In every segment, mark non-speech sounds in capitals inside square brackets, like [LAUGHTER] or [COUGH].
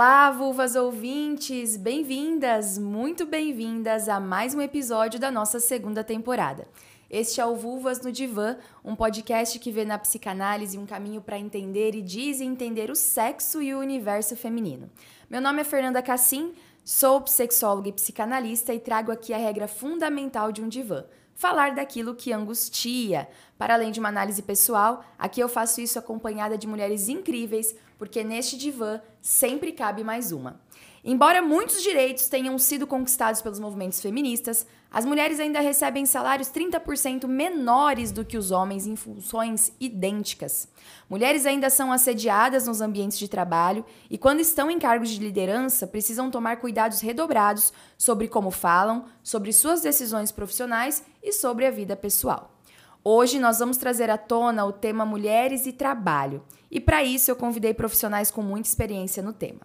Olá, vulvas ouvintes! Bem-vindas, muito bem-vindas a mais um episódio da nossa segunda temporada. Este é o Vulvas no Divã, um podcast que vê na psicanálise um caminho para entender e desentender o sexo e o universo feminino. Meu nome é Fernanda Cassim, sou psicóloga e psicanalista e trago aqui a regra fundamental de um divã falar daquilo que angustia. Para além de uma análise pessoal, aqui eu faço isso acompanhada de mulheres incríveis, porque neste divã sempre cabe mais uma. Embora muitos direitos tenham sido conquistados pelos movimentos feministas, as mulheres ainda recebem salários 30% menores do que os homens em funções idênticas. Mulheres ainda são assediadas nos ambientes de trabalho e, quando estão em cargos de liderança, precisam tomar cuidados redobrados sobre como falam, sobre suas decisões profissionais e sobre a vida pessoal. Hoje nós vamos trazer à tona o tema Mulheres e Trabalho, e para isso eu convidei profissionais com muita experiência no tema.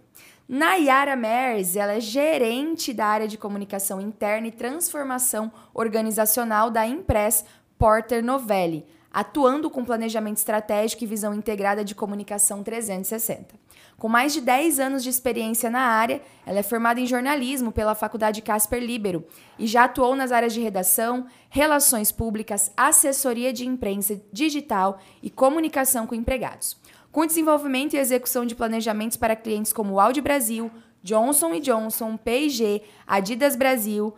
Nayara Mers, ela é gerente da área de comunicação interna e transformação organizacional da Impress Porter Novelli, atuando com planejamento estratégico e visão integrada de comunicação 360. Com mais de 10 anos de experiência na área, ela é formada em jornalismo pela Faculdade Casper Libero e já atuou nas áreas de redação, relações públicas, assessoria de imprensa digital e comunicação com empregados com desenvolvimento e execução de planejamentos para clientes como Audi Brasil, Johnson Johnson, P&G, Adidas Brasil,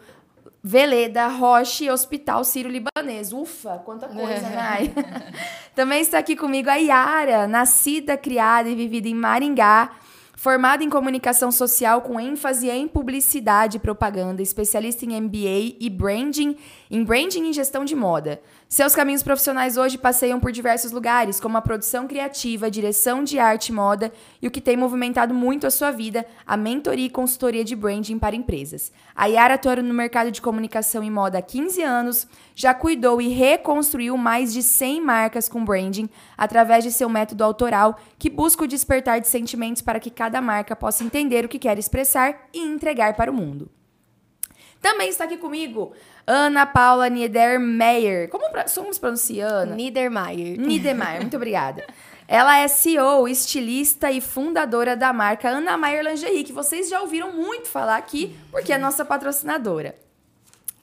Veleda, Roche e Hospital Sírio-Libanês. Ufa, quanta coisa, Nai. [LAUGHS] Também está aqui comigo a Yara, nascida, criada e vivida em Maringá, Formada em comunicação social com ênfase em publicidade e propaganda, especialista em MBA e branding, em branding e gestão de moda. Seus caminhos profissionais hoje passeiam por diversos lugares, como a produção criativa, direção de arte e moda, e o que tem movimentado muito a sua vida, a mentoria e consultoria de branding para empresas. A Yara atua no mercado de comunicação e moda há 15 anos, já cuidou e reconstruiu mais de 100 marcas com branding através de seu método autoral, que busca o despertar de sentimentos para que cada marca possa entender o que quer expressar e entregar para o mundo. Também está aqui comigo Ana Paula Niedermeyer. Como, como se pronuncia, Ana? Niedermeyer. Niedermeyer, muito [LAUGHS] obrigada. Ela é CEO, estilista e fundadora da marca Ana Maier Lingerie, que vocês já ouviram muito falar aqui, porque é nossa patrocinadora.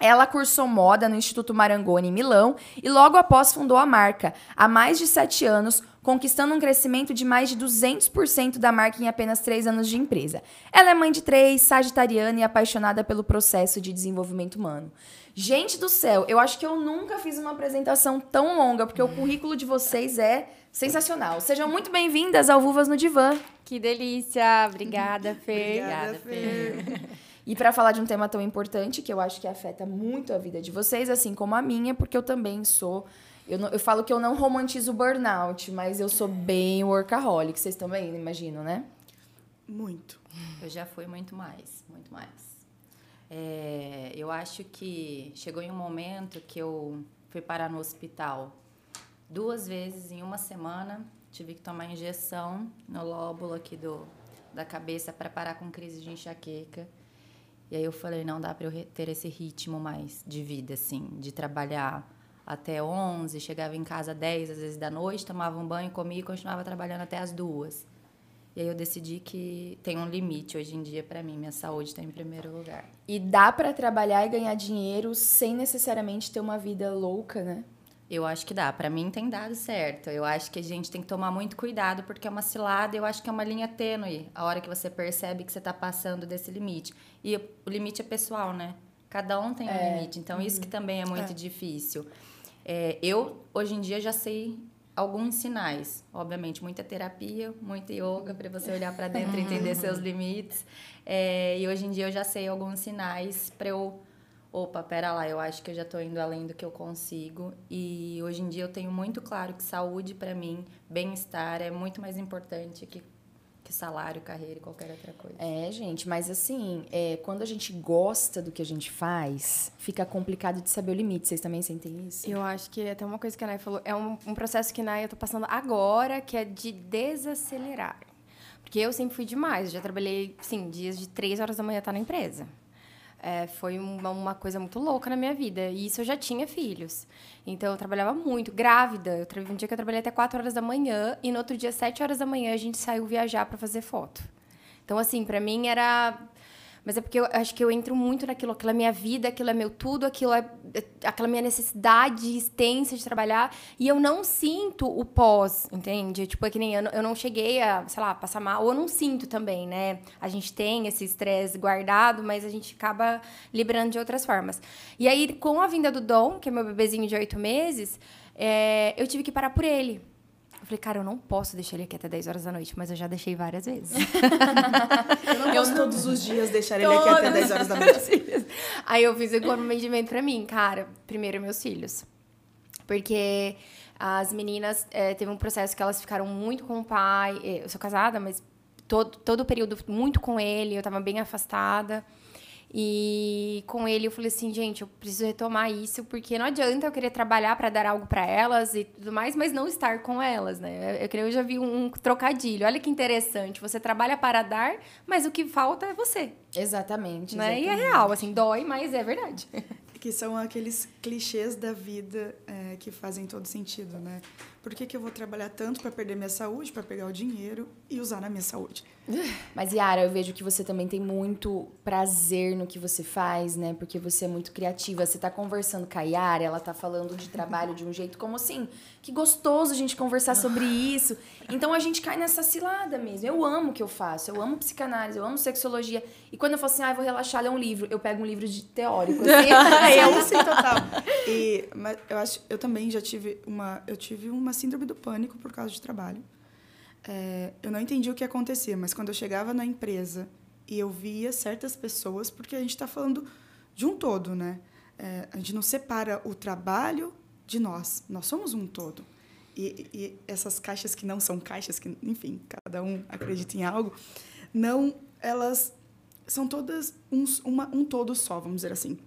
Ela cursou moda no Instituto Marangoni, em Milão, e logo após fundou a marca, há mais de sete anos, conquistando um crescimento de mais de 200% da marca em apenas três anos de empresa. Ela é mãe de três, sagitariana e apaixonada pelo processo de desenvolvimento humano. Gente do céu, eu acho que eu nunca fiz uma apresentação tão longa, porque o currículo de vocês é sensacional. Sejam muito bem-vindas ao Vulvas no Divã. Que delícia! Obrigada, Fer. Obrigada, Fer. E para falar de um tema tão importante, que eu acho que afeta muito a vida de vocês, assim como a minha, porque eu também sou. Eu, não, eu falo que eu não romantizo o burnout, mas eu sou bem workaholic. Vocês também, imagino, né? Muito. Eu já fui muito mais, muito mais. É, eu acho que chegou em um momento que eu fui parar no hospital duas vezes em uma semana. Tive que tomar injeção no lóbulo aqui do, da cabeça para parar com crise de enxaqueca. E aí eu falei, não dá para eu ter esse ritmo mais de vida, assim, de trabalhar até 11, chegava em casa 10, às vezes da noite, tomava um banho, comia e continuava trabalhando até as duas. E aí eu decidi que tem um limite hoje em dia para mim, minha saúde está em primeiro lugar. E dá para trabalhar e ganhar dinheiro sem necessariamente ter uma vida louca, né? Eu acho que dá. Para mim tem dado certo. Eu acho que a gente tem que tomar muito cuidado porque é uma cilada. Eu acho que é uma linha tênue. A hora que você percebe que você está passando desse limite. E o limite é pessoal, né? Cada um tem é. um limite. Então isso que uhum. também é muito é. difícil. É, eu hoje em dia já sei alguns sinais. Obviamente, muita terapia, muita yoga para você olhar para dentro e entender seus [LAUGHS] limites. É, e hoje em dia eu já sei alguns sinais para eu opa, pera lá, eu acho que eu já estou indo além do que eu consigo. E hoje em dia eu tenho muito claro que saúde para mim, bem-estar é muito mais importante que que salário, carreira e qualquer outra coisa. É, gente, mas assim, é, quando a gente gosta do que a gente faz, fica complicado de saber o limite. Vocês também sentem isso? Eu acho que até uma coisa que a Nay falou, é um, um processo que Nay eu tô passando agora, que é de desacelerar. Porque eu sempre fui demais, eu já trabalhei, sim, dias de três horas da manhã tá na empresa. É, foi uma, uma, coisa muito louca na minha vida. E isso eu já tinha filhos. Então eu trabalhava muito, grávida. Eu um dia que eu trabalhei até 4 horas da manhã e no outro dia, 7 horas da manhã, a gente saiu viajar para fazer foto. Então, assim, pra mim era. Mas é porque eu acho que eu entro muito naquilo, aquilo é minha vida, aquilo é meu tudo, aquilo é é aquela minha necessidade extensa de trabalhar. E eu não sinto o pós, entende? Tipo, é que nem eu, não- eu não cheguei a, sei lá, passar mal. Ou eu não sinto também, né? A gente tem esse estresse guardado, mas a gente acaba liberando de outras formas. E aí, com a vinda do Dom, que é meu bebezinho de oito meses, é, eu tive que parar por ele. Eu falei, cara, eu não posso deixar ele aqui até 10 horas da noite, mas eu já deixei várias vezes. [LAUGHS] Eu não posso todos os dias deixar ele aqui até 10 horas da noite. Aí eu fiz o comprometimento pra mim, cara. Primeiro, meus filhos. Porque as meninas, eh, teve um processo que elas ficaram muito com o pai. Eh, Eu sou casada, mas todo, todo o período muito com ele, eu tava bem afastada. E com ele eu falei assim, gente, eu preciso retomar isso, porque não adianta eu querer trabalhar pra dar algo pra elas e tudo mais, mas não estar com elas, né? Eu, creio- eu já vi um, um trocadilho. Olha que interessante. Você trabalha para dar, mas o que falta é você. Exatamente. Né? E é exatamente. real, assim, dói, mas é verdade. [LAUGHS] Que são aqueles clichês da vida é, que fazem todo sentido, né? Por que, que eu vou trabalhar tanto para perder minha saúde, para pegar o dinheiro e usar na minha saúde? Mas, Yara, eu vejo que você também tem muito prazer no que você faz, né? Porque você é muito criativa. Você tá conversando com a Yara, ela tá falando de trabalho de um jeito como assim, que gostoso a gente conversar sobre isso. Então a gente cai nessa cilada mesmo. Eu amo o que eu faço, eu amo psicanálise, eu amo sexologia. E quando eu falo assim, ah, eu vou relaxar, ler um livro, eu pego um livro de teórico. Assim, [LAUGHS] eu [LAUGHS] sim, total. E, mas eu acho, eu também já tive uma, eu tive uma síndrome do pânico por causa de trabalho. É, eu não entendi o que acontecia, mas quando eu chegava na empresa e eu via certas pessoas, porque a gente está falando de um todo, né? É, a gente não separa o trabalho de nós. Nós somos um todo. E, e essas caixas que não são caixas, que, enfim, cada um acredita em algo, não, elas são todas um, uma, um todo só, vamos dizer assim.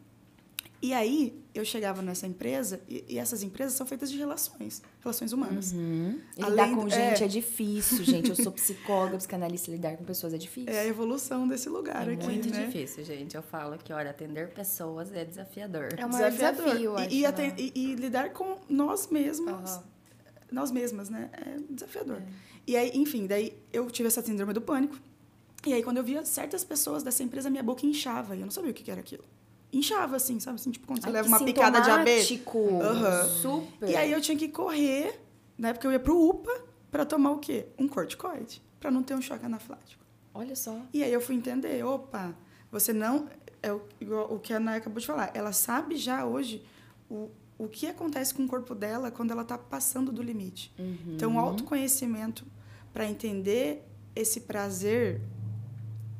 E aí, eu chegava nessa empresa, e, e essas empresas são feitas de relações, relações humanas. Uhum. Além lidar com do- gente é. é. difícil, gente. Eu sou psicóloga, psicanalista, lidar com pessoas é difícil. É a evolução desse lugar É aqui, muito né? difícil, gente. Eu falo que, olha, atender pessoas é desafiador. É o maior Desafiador. desafio, eu e, acho, e, né? aten- e- e lidar com nós mesmos, Aham. nós mesmas, né? É desafiador. E aí, enfim, daí eu tive essa síndrome do pânico. E aí, quando eu via certas pessoas dessa empresa, minha boca inchava. E eu não sabia o que que era aquilo. Inchava, assim, sabe? Assim, tipo, quando você Ai, leva uma picada de abelha. Aham. Super. E aí eu tinha que correr, né? Porque eu ia pro UPA pra tomar o quê? Um corticoide. Pra não ter um choque anaflático. Olha só. E aí eu fui entender, opa, você não. É o, o que a Ana acabou de falar. Ela sabe já hoje o, o que acontece com o corpo dela quando ela está passando do limite. Então, o autoconhecimento para entender esse prazer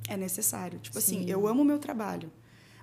é necessário. Tipo assim, Sim. eu amo o meu trabalho,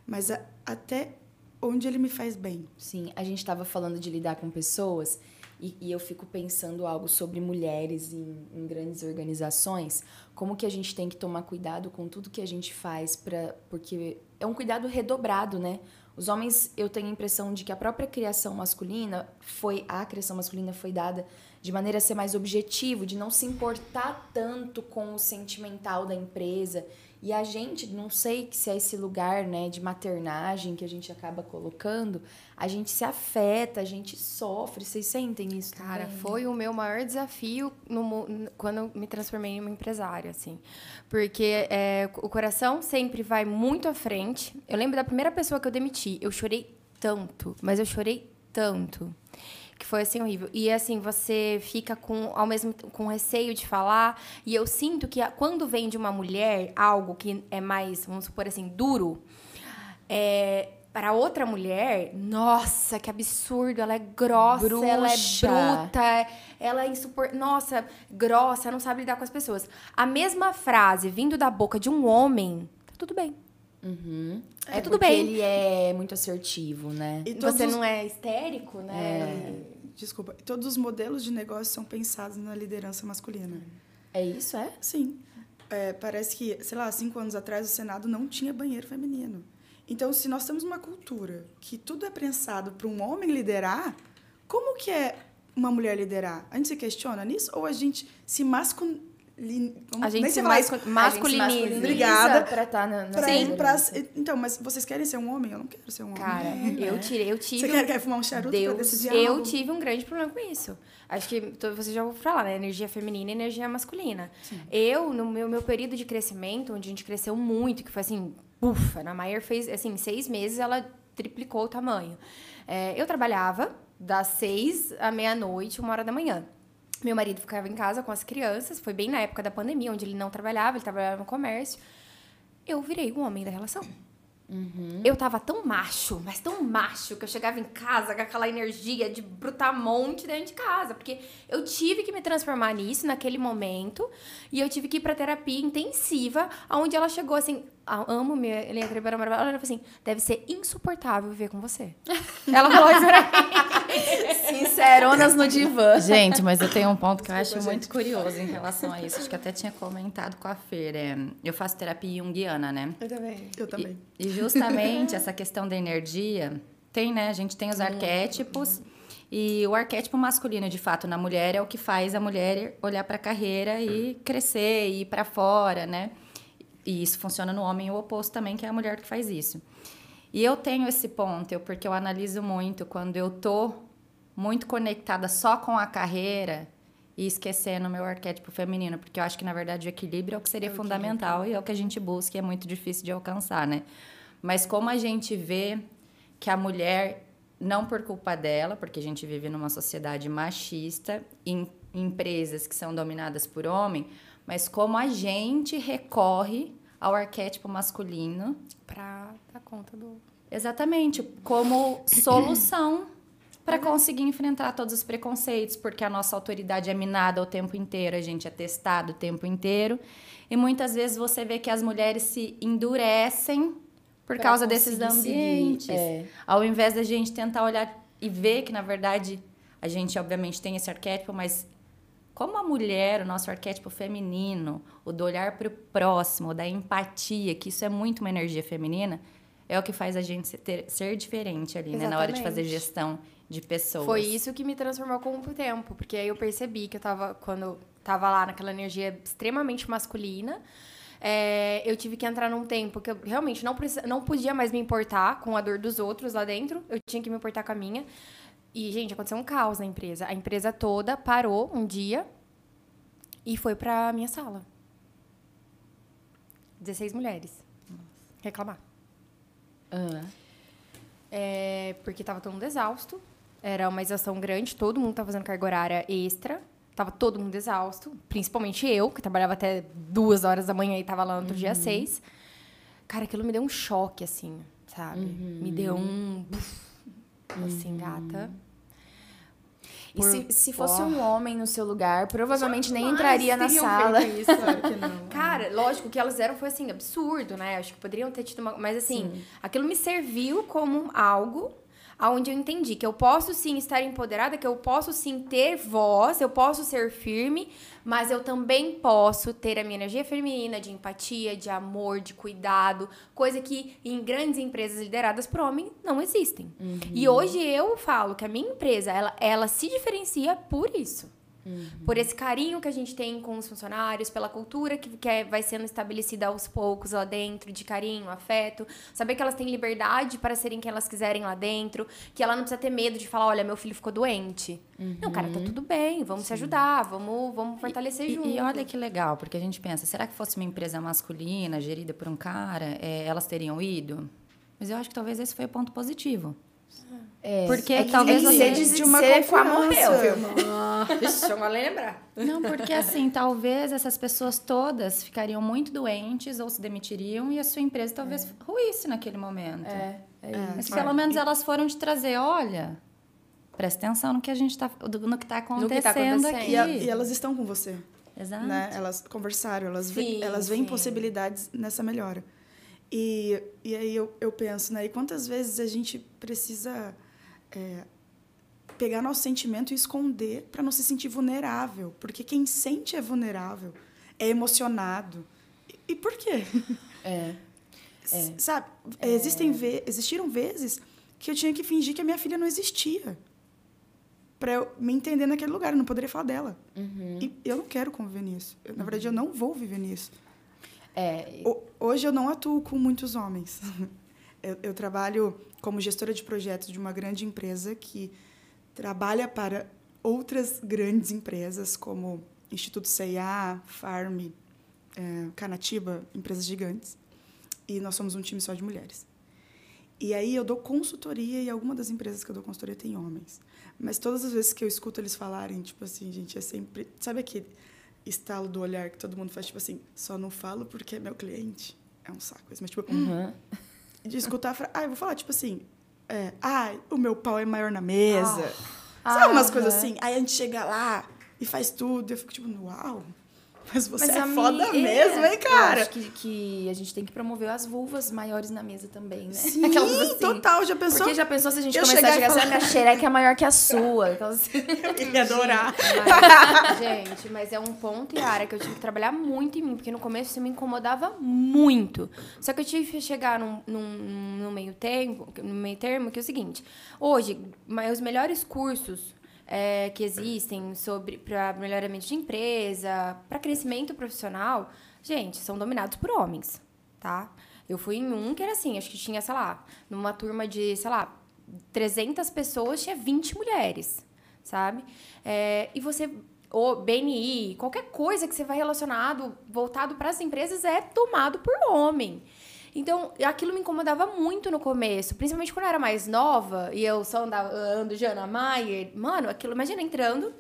mas a- até onde ele me faz bem. Sim, a gente estava falando de lidar com pessoas e, e eu fico pensando algo sobre mulheres em, em grandes organizações, como que a gente tem que tomar cuidado com tudo que a gente faz para porque é um cuidado redobrado, né? Os homens, eu tenho a impressão de que a própria criação masculina foi a criação masculina foi dada de maneira a ser mais objetivo, de não se importar tanto com o sentimental da empresa. E a gente, não sei se é esse lugar, né, de maternagem que a gente acaba colocando, a gente se afeta, a gente sofre. Vocês sentem isso Cara, também? foi o meu maior desafio no, quando me transformei em uma empresária, assim. Porque é, o coração sempre vai muito à frente. Eu lembro da primeira pessoa que eu demiti. Eu chorei tanto, mas eu chorei tanto. Que foi assim horrível. E assim, você fica com ao mesmo com receio de falar. E eu sinto que quando vem de uma mulher algo que é mais, vamos supor assim, duro, é, para outra mulher, nossa, que absurdo, ela é grossa, ela é Bruxa. bruta, ela é insupor... Nossa, grossa, não sabe lidar com as pessoas. A mesma frase vindo da boca de um homem, tá tudo bem. Uhum. É, É tudo bem. ele é muito assertivo, né? E todos Você os- não é histérico, né? Desculpa. Todos os modelos de negócio são pensados na liderança masculina. É isso, é? Sim. É, parece que, sei lá, cinco anos atrás o Senado não tinha banheiro feminino. Então, se nós temos uma cultura que tudo é pensado para um homem liderar, como que é uma mulher liderar? A gente se questiona nisso ou a gente se mascu- como- A gente se mascu- isso. masculiniza. Obrigada. Pra estar na, na Pra- Sim. pra- então, mas vocês querem ser um homem? Eu não quero ser um homem. Cara, eu tirei, eu tive. Você quer, quer fumar um charuto pra Deus, decidir eu algo? tive um grande problema com isso. Acho que to- você já ouviu falar, né? Energia feminina e energia masculina. Eu, no meu, meu período de crescimento, onde a gente cresceu muito, que foi assim, ufa, a Maier fez, assim, seis meses ela triplicou o tamanho. É, eu trabalhava das seis à meia-noite, uma hora da manhã. Meu marido ficava em casa com as crianças, foi bem na época da pandemia, onde ele não trabalhava, ele trabalhava no comércio. Eu virei o homem da relação. Eu tava tão macho, mas tão macho, que eu chegava em casa com aquela energia de brutamonte dentro de casa. Porque eu tive que me transformar nisso naquele momento. E eu tive que ir pra terapia intensiva, onde ela chegou assim. "Ah, amo minha Helena Tribera Maravilhosa. Ela falou assim: deve ser insuportável viver com você. [LAUGHS] ela falou isso pra mim. Sinceronas no divã. Gente, mas eu tenho um ponto que eu acho muito curioso em relação a isso. Acho que até tinha comentado com a Fer. é, eu faço terapia junguiana, né? Eu também. Eu também. E justamente [LAUGHS] essa questão da energia, tem, né? A gente tem os arquétipos. E o arquétipo masculino, de fato, na mulher é o que faz a mulher olhar para a carreira e crescer, e ir para fora, né? E isso funciona no homem o oposto também, que é a mulher que faz isso. E eu tenho esse ponto, eu, porque eu analiso muito quando eu tô muito conectada só com a carreira e esquecendo o meu arquétipo feminino, porque eu acho que na verdade o equilíbrio é o que seria fundamental e é o que a gente busca e é muito difícil de alcançar, né? Mas como a gente vê que a mulher não por culpa dela, porque a gente vive numa sociedade machista, em empresas que são dominadas por homem, mas como a gente recorre ao arquétipo masculino Pra dar conta do. Exatamente, como solução para conseguir enfrentar todos os preconceitos, porque a nossa autoridade é minada o tempo inteiro, a gente é testado o tempo inteiro, e muitas vezes você vê que as mulheres se endurecem por Pra causa desses conseguir seguir, ambientes. é. Ao invés da gente tentar olhar e ver que, na verdade, a gente obviamente tem esse arquétipo, mas como a mulher, o nosso arquétipo feminino, o do olhar para o próximo, da empatia, que isso é muito uma energia feminina, é o que faz a gente ser, ter- ser diferente ali, né? Na hora de fazer gestão de pessoas. Foi isso que me transformou com o tempo, porque aí eu percebi que eu tava, quando eu tava lá naquela energia extremamente masculina, é, eu tive que entrar num tempo que eu realmente não, precisa, não podia mais me importar com a dor dos outros lá dentro, eu tinha que me importar com a minha. E, gente, aconteceu um caos na empresa. A empresa toda parou um dia e foi pra minha sala. 16 mulheres. Reclamar. Ah. É, porque tava todo mundo exausto. Era uma exaustão grande, todo mundo tava fazendo carga horária extra. Tava todo mundo exausto, principalmente eu, que trabalhava até duas horas da manhã e tava lá no outro dia às seis. Cara, aquilo me deu um choque, assim, sabe? Me deu um. buf, Assim, gata. E Por- se, se fosse Ó. um homem no seu lugar, provavelmente nem Jamais entraria na sala. isso. Claro que não. [LAUGHS] Cara, lógico, o que elas fizeram foi assim, absurdo, né? Acho que poderiam ter tido uma. Mas assim, aquilo me serviu como algo aonde eu entendi que eu posso sim estar empoderada, que eu posso sim ter voz, eu posso ser firme, mas eu também posso ter a minha energia feminina de empatia, de amor, de cuidado, coisa que em grandes empresas lideradas por homem não existem. E hoje eu falo que a minha empresa, ela, ela se diferencia por isso por esse carinho que a gente tem com os funcionários, pela cultura que, que é- vai sendo estabelecida aos poucos lá dentro, de carinho, afeto, saber que elas têm liberdade para serem quem elas quiserem lá dentro, que ela não precisa ter medo de falar, olha, meu filho ficou doente. Não, cara, tá tudo bem, vamos se ajudar, vamos, vamos fortalecer E, junto. e olha que legal, porque a gente pensa, será que fosse uma empresa masculina, gerida por um cara, é, elas teriam ido? Mas eu acho que talvez esse foi o ponto positivo. É, Porque é que, talvez é que você- ser de, de uma confiança. morreu, viu? Vixe, eu vou lembrar. Não, porque assim, talvez essas pessoas todas ficariam muito doentes ou se demitiriam e a sua empresa talvez ruísse naquele momento. É, é Mas isso. pelo menos elas foram te trazer, olha, presta atenção no que a gente tá, no que tá acontecendo, que tá acontecendo. aqui. E, a- e elas estão com você, Exato. né? Elas conversaram, elas, vê- Sim, elas veem possibilidades nessa melhora. E, e aí eu, eu penso, né? E quantas vezes a gente precisa é, pegar nosso sentimento e esconder para não se sentir vulnerável? Porque quem sente é vulnerável, é emocionado. E, e por quê? É. S- Sabe? Existem ve existiram vezes que eu tinha que fingir que a minha filha não existia. pra eu me entender naquele lugar. Eu não poderia falar dela. Uhum. E eu não quero conviver nisso. Eu, na verdade, eu não vou viver nisso. É, O- Hoje eu não atuo com muitos homens. [LAUGHS] Eu, eu trabalho como gestora de projetos de uma grande empresa que trabalha para outras grandes empresas, como Instituto CIA, Farm, eh, Canatiba, empresas gigantes. E nós somos um time só de mulheres. E aí eu dou consultoria e alguma das empresas que eu dou consultoria tem homens. Mas todas as vezes que eu escuto eles falarem, tipo assim, gente, é sempre. Sabe aquele estalo do olhar que todo mundo faz, tipo assim, só não falo porque é meu cliente? É um saco. Mas, tipo, uhum. De escutar, fra- ah, eu vou falar, tipo assim, é, ah, o meu pau é maior na mesa. Ah, Sabe umas coisas assim? Aí a gente chega lá e faz tudo. Eu fico tipo, uau, mas você Mas é mi- foda é, mesmo, hein, Eu cara? acho que, que a gente tem que promover as vulvas maiores na mesa também, né? Sim, assim. total, já pensou? Porque já pensou se a gente Eu começar a chegar e assim, a minha xereca é maior que a sua? Aquelas assim. [LAUGHS] Eu ia adorar. Mas, gente, mas é um ponto, Yara, que eu tive que trabalhar muito em mim, porque no começo isso me incomodava muito. Só que eu tive que chegar num, num, num meio tempo, no meio termo, que é o seguinte: hoje, os melhores cursos é, que existem sobre para melhoramento de empresa, para crescimento profissional, gente, são dominados por homens, tá? Eu fui em um que era assim, acho que tinha, sei lá, numa turma de, sei lá, 300 pessoas, tinha 20 mulheres, sabe? É, e você, o BNI, qualquer coisa que você vai relacionado, voltado para as empresas, é tomado por homem. Então, aquilo me incomodava muito no começo, principalmente quando eu era mais nova e eu só andava, ando de Ana Maier. Mano, aquilo, imagina entrando,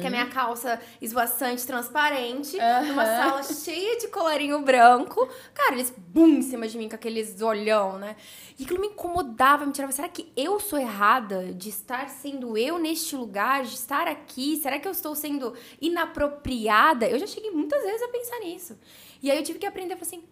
com a minha calça esvoaçante, transparente, numa sala cheia de colarinho branco. Cara, eles bum em cima de mim com aqueles olhão, né? E aquilo me incomodava, me tirava. Será que eu sou errada de estar sendo eu neste lugar, de estar aqui? Será que eu estou sendo inapropriada? Eu já cheguei muitas vezes a pensar nisso. E aí eu tive que aprender, assim,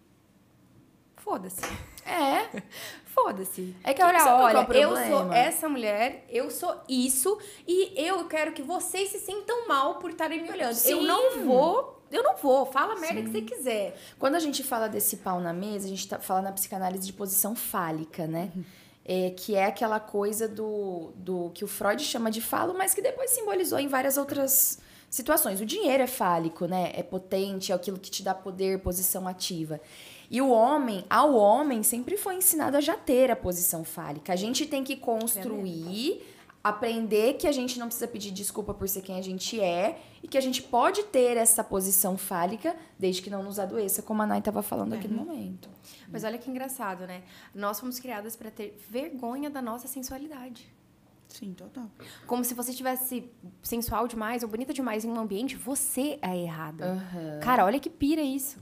foda-se. É. [LAUGHS] Foda-se. É que, Que- olha, que é olha, o eu sou essa mulher, eu sou isso, e eu quero que vocês se sintam mal por estarem me olhando. Eu Sim. não vou, eu não vou, fala a merda que você quiser. Quando a gente fala desse pau na mesa, a gente tá, fala na psicanálise de posição fálica, né? É, que é aquela coisa do, do que o Freud chama de falo, mas que depois simbolizou em várias outras situações. O dinheiro é fálico, né? É potente, é aquilo que te dá poder, posição ativa. E o homem, ao homem, sempre foi ensinado a já ter a posição fálica. A gente tem que construir, aprender que a gente não precisa pedir desculpa por ser quem a gente é e que a gente pode ter essa posição fálica desde que não nos adoeça, como a Nay estava falando aqui no momento. Mas olha que engraçado, né? Nós fomos criadas para ter vergonha da nossa sensualidade. Sim, total. Como se você tivesse sensual demais ou bonita demais em um ambiente, você é errada. Aham. Cara, olha que pira isso.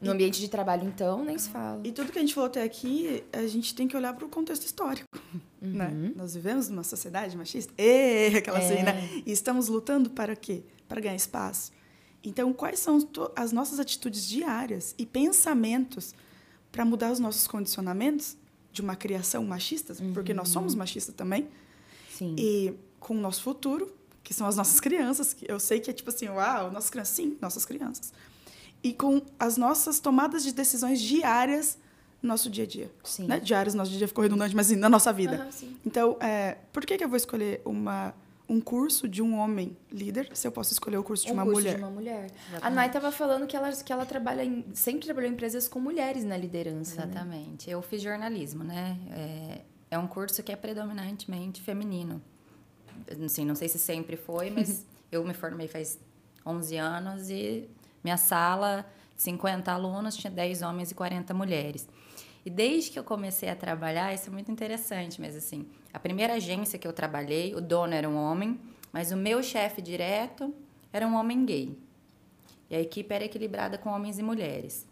No ambiente de trabalho, então, nem se fala. E tudo que a gente falou até aqui, a gente tem que olhar para o contexto histórico. Né? Nós vivemos numa sociedade machista. Ê, [LAUGHS] aquela assim, né? E estamos lutando para quê? Para ganhar espaço. Então, quais são as nossas atitudes diárias e pensamentos para mudar os nossos condicionamentos de uma criação machista? Porque nós somos machistas também. Sim. E com o nosso futuro, que são as nossas [LAUGHS] crianças, que eu sei que é tipo assim, uau, nossas crianças, sim, nossas crianças. E com as nossas tomadas de decisões diárias no nosso dia a dia. Sim. Né? Diárias, nosso dia a dia ficou redundante, mas assim, na nossa vida. Sim. Então, é, por que, que eu vou escolher uma, um curso de um homem líder se eu posso escolher o curso de um uma curso mulher? de uma mulher. A Nay estava falando que ela, que ela trabalha em, sempre trabalhou em empresas com mulheres na liderança. né? Exatamente. Eu fiz jornalismo, né? É, é um curso que é predominantemente feminino. Assim, não sei se sempre foi, mas [LAUGHS] eu me formei faz 11 anos e minha sala, 50 alunos, tinha 10 homens e 40 mulheres. E desde que eu comecei a trabalhar, isso é muito interessante, mas assim, a primeira agência que eu trabalhei, o dono era um homem, mas o meu chefe direto era um homem gay. E a equipe era equilibrada com homens e mulheres.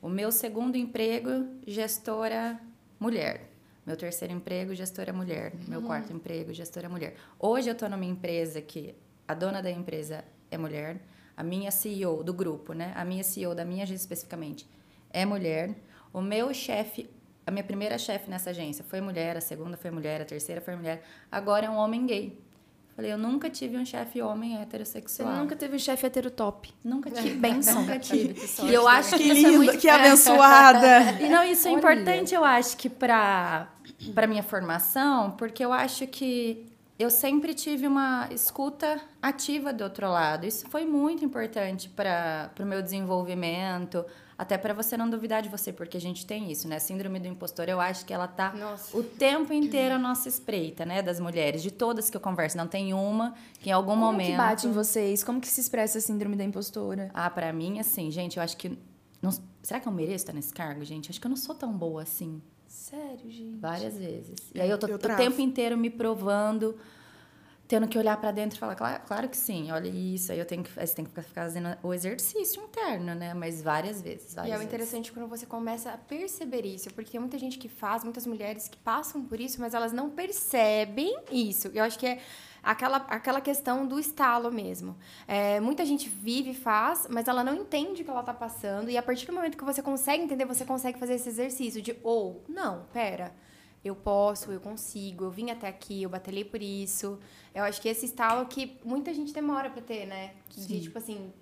O meu segundo emprego, gestora mulher. Meu terceiro emprego, gestora mulher. Meu quarto emprego, gestora mulher. Hoje eu estou numa empresa que a dona da empresa é mulher, a minha CEO do grupo, né? A minha CEO da minha agência especificamente é mulher. O meu chefe, a minha primeira chefe nessa agência foi mulher, a segunda foi mulher, a terceira foi mulher. Agora é um homem gay. Falei, eu nunca tive um chefe homem Você heterossexual. nunca teve um chefe heterotop. Nunca tive. Que bênção. Nunca tive. E eu acho Que que isso é muito que abençoada! E não, isso é Olha. importante, eu acho que para para minha formação, porque eu acho que eu sempre tive uma escuta ativa do outro lado. Isso foi muito importante para o meu desenvolvimento, até para você não duvidar de você, porque a gente tem isso, né? Síndrome do impostor, eu acho que ela tá Nossa. o tempo inteiro à nossa espreita, né? Das mulheres, de todas que eu converso. Não tem uma que em algum Como momento. que bate em vocês? Como que se expressa a síndrome da impostora? Ah, para mim, assim, gente, eu acho que. não- será que eu mereço estar nesse cargo, gente? Acho que eu não sou tão boa assim. Sério, gente. Várias vezes. E aí eu tô Eu o tempo inteiro me provando, tendo que olhar pra dentro e falar, claro, claro que sim, olha isso. Aí eu tenho que, você tem que ficar fazendo o exercício interno, né? Mas várias vezes. E Várias é o vezes. interessante quando você começa a perceber isso, porque tem muita gente que faz, muitas mulheres que passam por isso, mas elas não percebem isso. Eu acho que é aquela, aquela questão do estalo mesmo. É, muita gente vive e faz, mas ela não entende o que ela tá passando, e a partir do momento que você consegue entender, você consegue fazer esse exercício de, ou, não, pera. Eu posso, eu consigo, eu vim até aqui, eu batalhei por isso. Eu acho que esse estalo que muita gente demora pra ter, né? De tipo assim,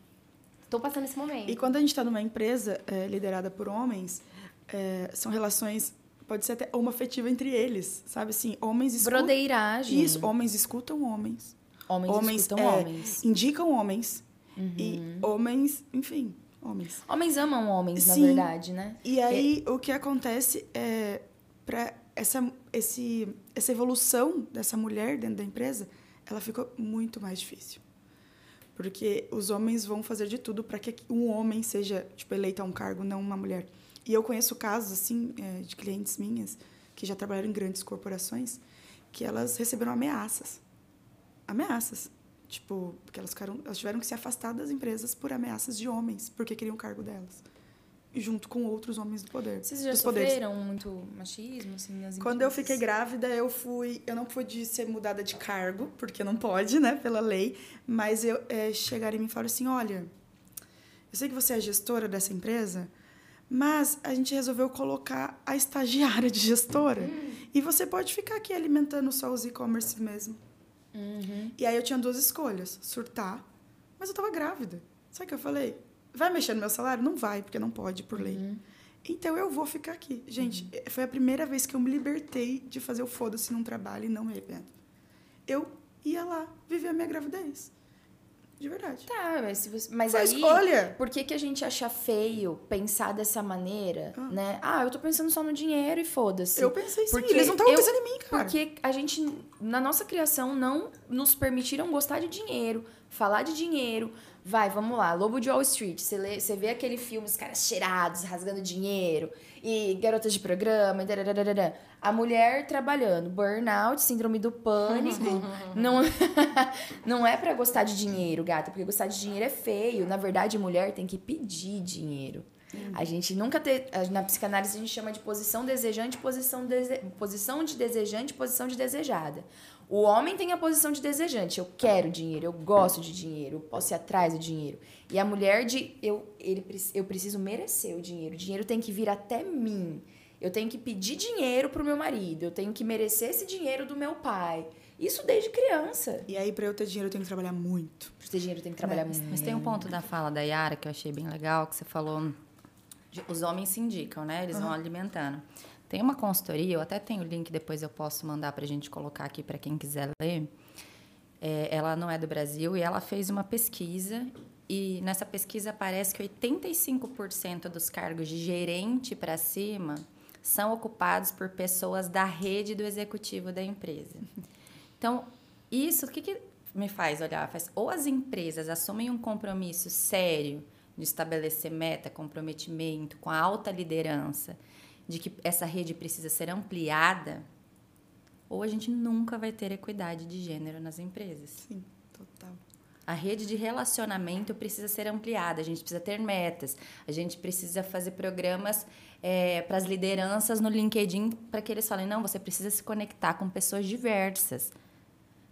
tô passando esse momento. E quando a gente está numa empresa é, liderada por homens, é, são relações, pode ser até homoafetiva entre eles, sabe? Assim, homens escutam... Brodeiragem. Isso, homens escutam homens. Homens, homens escutam é, homens. indicam homens. E Uhum. homens, enfim, homens. Homens amam homens, na Sim. verdade, né? E aí, o que acontece é, para essa, esse, essa evolução dessa mulher dentro da empresa, ela ficou muito mais difícil. Porque os homens vão fazer de tudo para que um homem seja tipo, eleito a um cargo, não uma mulher. E eu conheço casos, assim, é, de clientes minhas que já trabalharam em grandes corporações, que elas receberam ameaças. Ameaças. Tipo, porque elas, ficaram, elas tiveram que se afastar das empresas por ameaças de homens, porque queriam o cargo delas. E junto com outros homens do poder. Vocês já dos poderes. sofreram muito machismo, assim, nas Quando eu fiquei grávida, eu fui. Eu não pude ser mudada de cargo, porque não pode, né, pela lei. Mas eu é, chegaram e me falaram assim: olha, eu sei que você é gestora dessa empresa, mas a gente resolveu colocar a estagiária de gestora. E você pode ficar aqui alimentando só os e-commerce mesmo. Uhum. E aí eu tinha duas escolhas: surtar, mas eu tava grávida. Sabe o que eu falei? Vai mexer no meu salário? Não vai, porque não pode por lei. Uhum. Então eu vou ficar aqui. Gente, foi a primeira vez que eu me libertei de fazer o foda-se num trabalho e não me arrependo. Eu ia lá viver a minha gravidez. De verdade. Tá, mas, se você... mas Foi aí... escolha. Por que, que a gente acha feio pensar dessa maneira, Ah. né? Ah, eu tô pensando só no dinheiro e foda-se. Eu pensei sim, Porque eles não estavam pensando em mim, cara. Porque a gente, na nossa criação, não nos permitiram gostar de dinheiro, falar de dinheiro. Vai, vamos lá, Lobo de Wall Street. Você, lê, você vê aquele filme, os caras cheirados, rasgando dinheiro, e garotas de programa, e a mulher trabalhando, burnout, síndrome do pânico. [LAUGHS] não, [LAUGHS] não é pra gostar de dinheiro, gata, porque gostar de dinheiro é feio. Na verdade, mulher tem que pedir dinheiro. A gente nunca tem. Na psicanálise a gente chama de posição desejante, posição, dese, posição de desejante, posição de desejada. O homem tem a posição de desejante. Eu quero dinheiro, eu gosto de dinheiro, eu posso ir atrás do dinheiro. E a mulher de eu, ele, eu preciso merecer o dinheiro. O dinheiro tem que vir até mim. Eu tenho que pedir dinheiro pro meu marido. Eu tenho que merecer esse dinheiro do meu pai. Isso desde criança. E aí, pra eu ter dinheiro, eu tenho que trabalhar muito. Pra ter dinheiro tem que trabalhar muito. Mas tem um ponto da fala da Yara que eu achei bem legal, que você falou. de- os homens se indicam, né? Eles vão alimentando. Tem uma consultoria, eu até tenho o link, depois eu posso mandar pra gente colocar aqui para quem quiser ler. É, ela não é do Brasil e ela fez uma pesquisa. E nessa pesquisa parece que 85% dos cargos de gerente para cima são ocupados por pessoas da rede do executivo da empresa. Então, isso, o que, que me faz olhar? Faz, ou as empresas assumem um compromisso sério de estabelecer meta, comprometimento com a alta liderança, de que essa rede precisa ser ampliada, ou a gente nunca vai ter equidade de gênero nas empresas. Sim, total. A rede de relacionamento precisa ser ampliada, a gente precisa ter metas, a gente precisa fazer programas para as lideranças no LinkedIn para que eles falem: não, você precisa se conectar com pessoas diversas,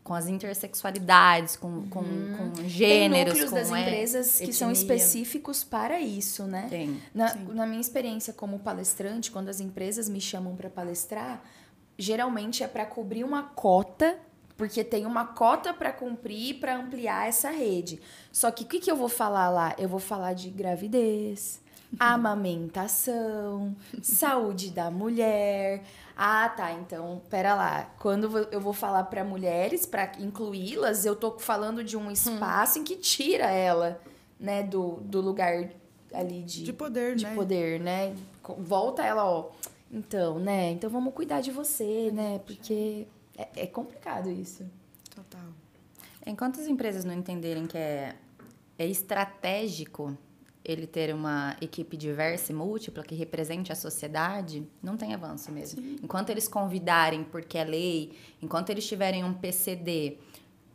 com as intersexualidades, com, com, com gêneros. Tem núcleos com das é, empresas que são etnia. específicos para isso, né? Tem. Na, Sim. na minha experiência como palestrante, quando as empresas me chamam para palestrar, geralmente é para cobrir uma cota, porque tem uma cota para cumprir para ampliar essa rede. Só que o que, que eu vou falar lá? Eu vou falar de gravidez, [LAUGHS] amamentação, saúde da mulher. Ah, tá. Então, pera lá. Quando eu vou falar para mulheres, para incluí-las, eu tô falando de um espaço hum. em que tira ela, né, do, do lugar ali de, de poder, de né? poder, né? Volta ela, ó. Então, né? Então vamos cuidar de você, né? Porque é, é complicado isso. Total. Enquanto as empresas não entenderem que é, é estratégico ele ter uma equipe diversa e múltipla que represente a sociedade, não tem avanço mesmo. Sim. Enquanto eles convidarem porque é lei, enquanto eles tiverem um PCD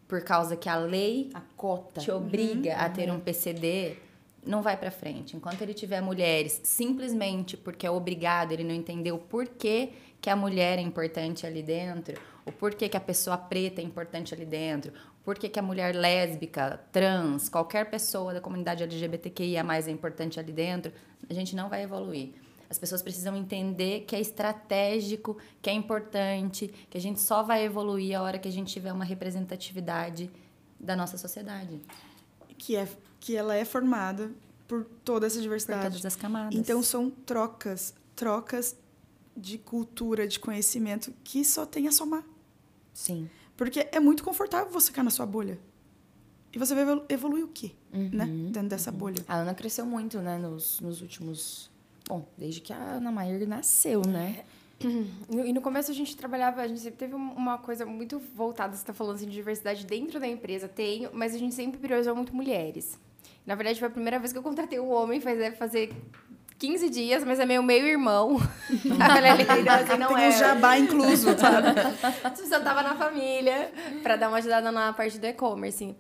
por causa que a lei a cota te obriga uhum, a ter um PCD, não vai para frente. Enquanto ele tiver mulheres simplesmente porque é obrigado, ele não entendeu por que, que a mulher é importante ali dentro, o porquê que a pessoa preta é importante ali dentro, por que, que a mulher lésbica, trans, qualquer pessoa da comunidade LGBTQIA mais é importante ali dentro, a gente não vai evoluir. As pessoas precisam entender que é estratégico, que é importante, que a gente só vai evoluir a hora que a gente tiver uma representatividade da nossa sociedade. Que é que ela é formada por toda essa diversidade. Por todas as camadas. Então são trocas, trocas de cultura, de conhecimento que só tem a somar. Sim. Porque é muito confortável você ficar na sua bolha. E você vai evoluir o quê, uhum, né? Dentro dessa uhum. bolha. A Ana cresceu muito, né? Nos, nos últimos... Bom, desde que a Ana Maier nasceu, né? E no começo a gente trabalhava, a gente sempre teve uma coisa muito voltada, você está falando assim, de diversidade dentro da empresa, tem, mas a gente sempre priorizou muito mulheres. Na verdade, foi a primeira vez que eu contratei um homem, faz deve fazer 15 dias, mas é meu meio-irmão. [LAUGHS] assim, não Tem é. um jabá incluso, sabe? [LAUGHS] Só tava na família para dar uma ajudada na parte do e-commerce.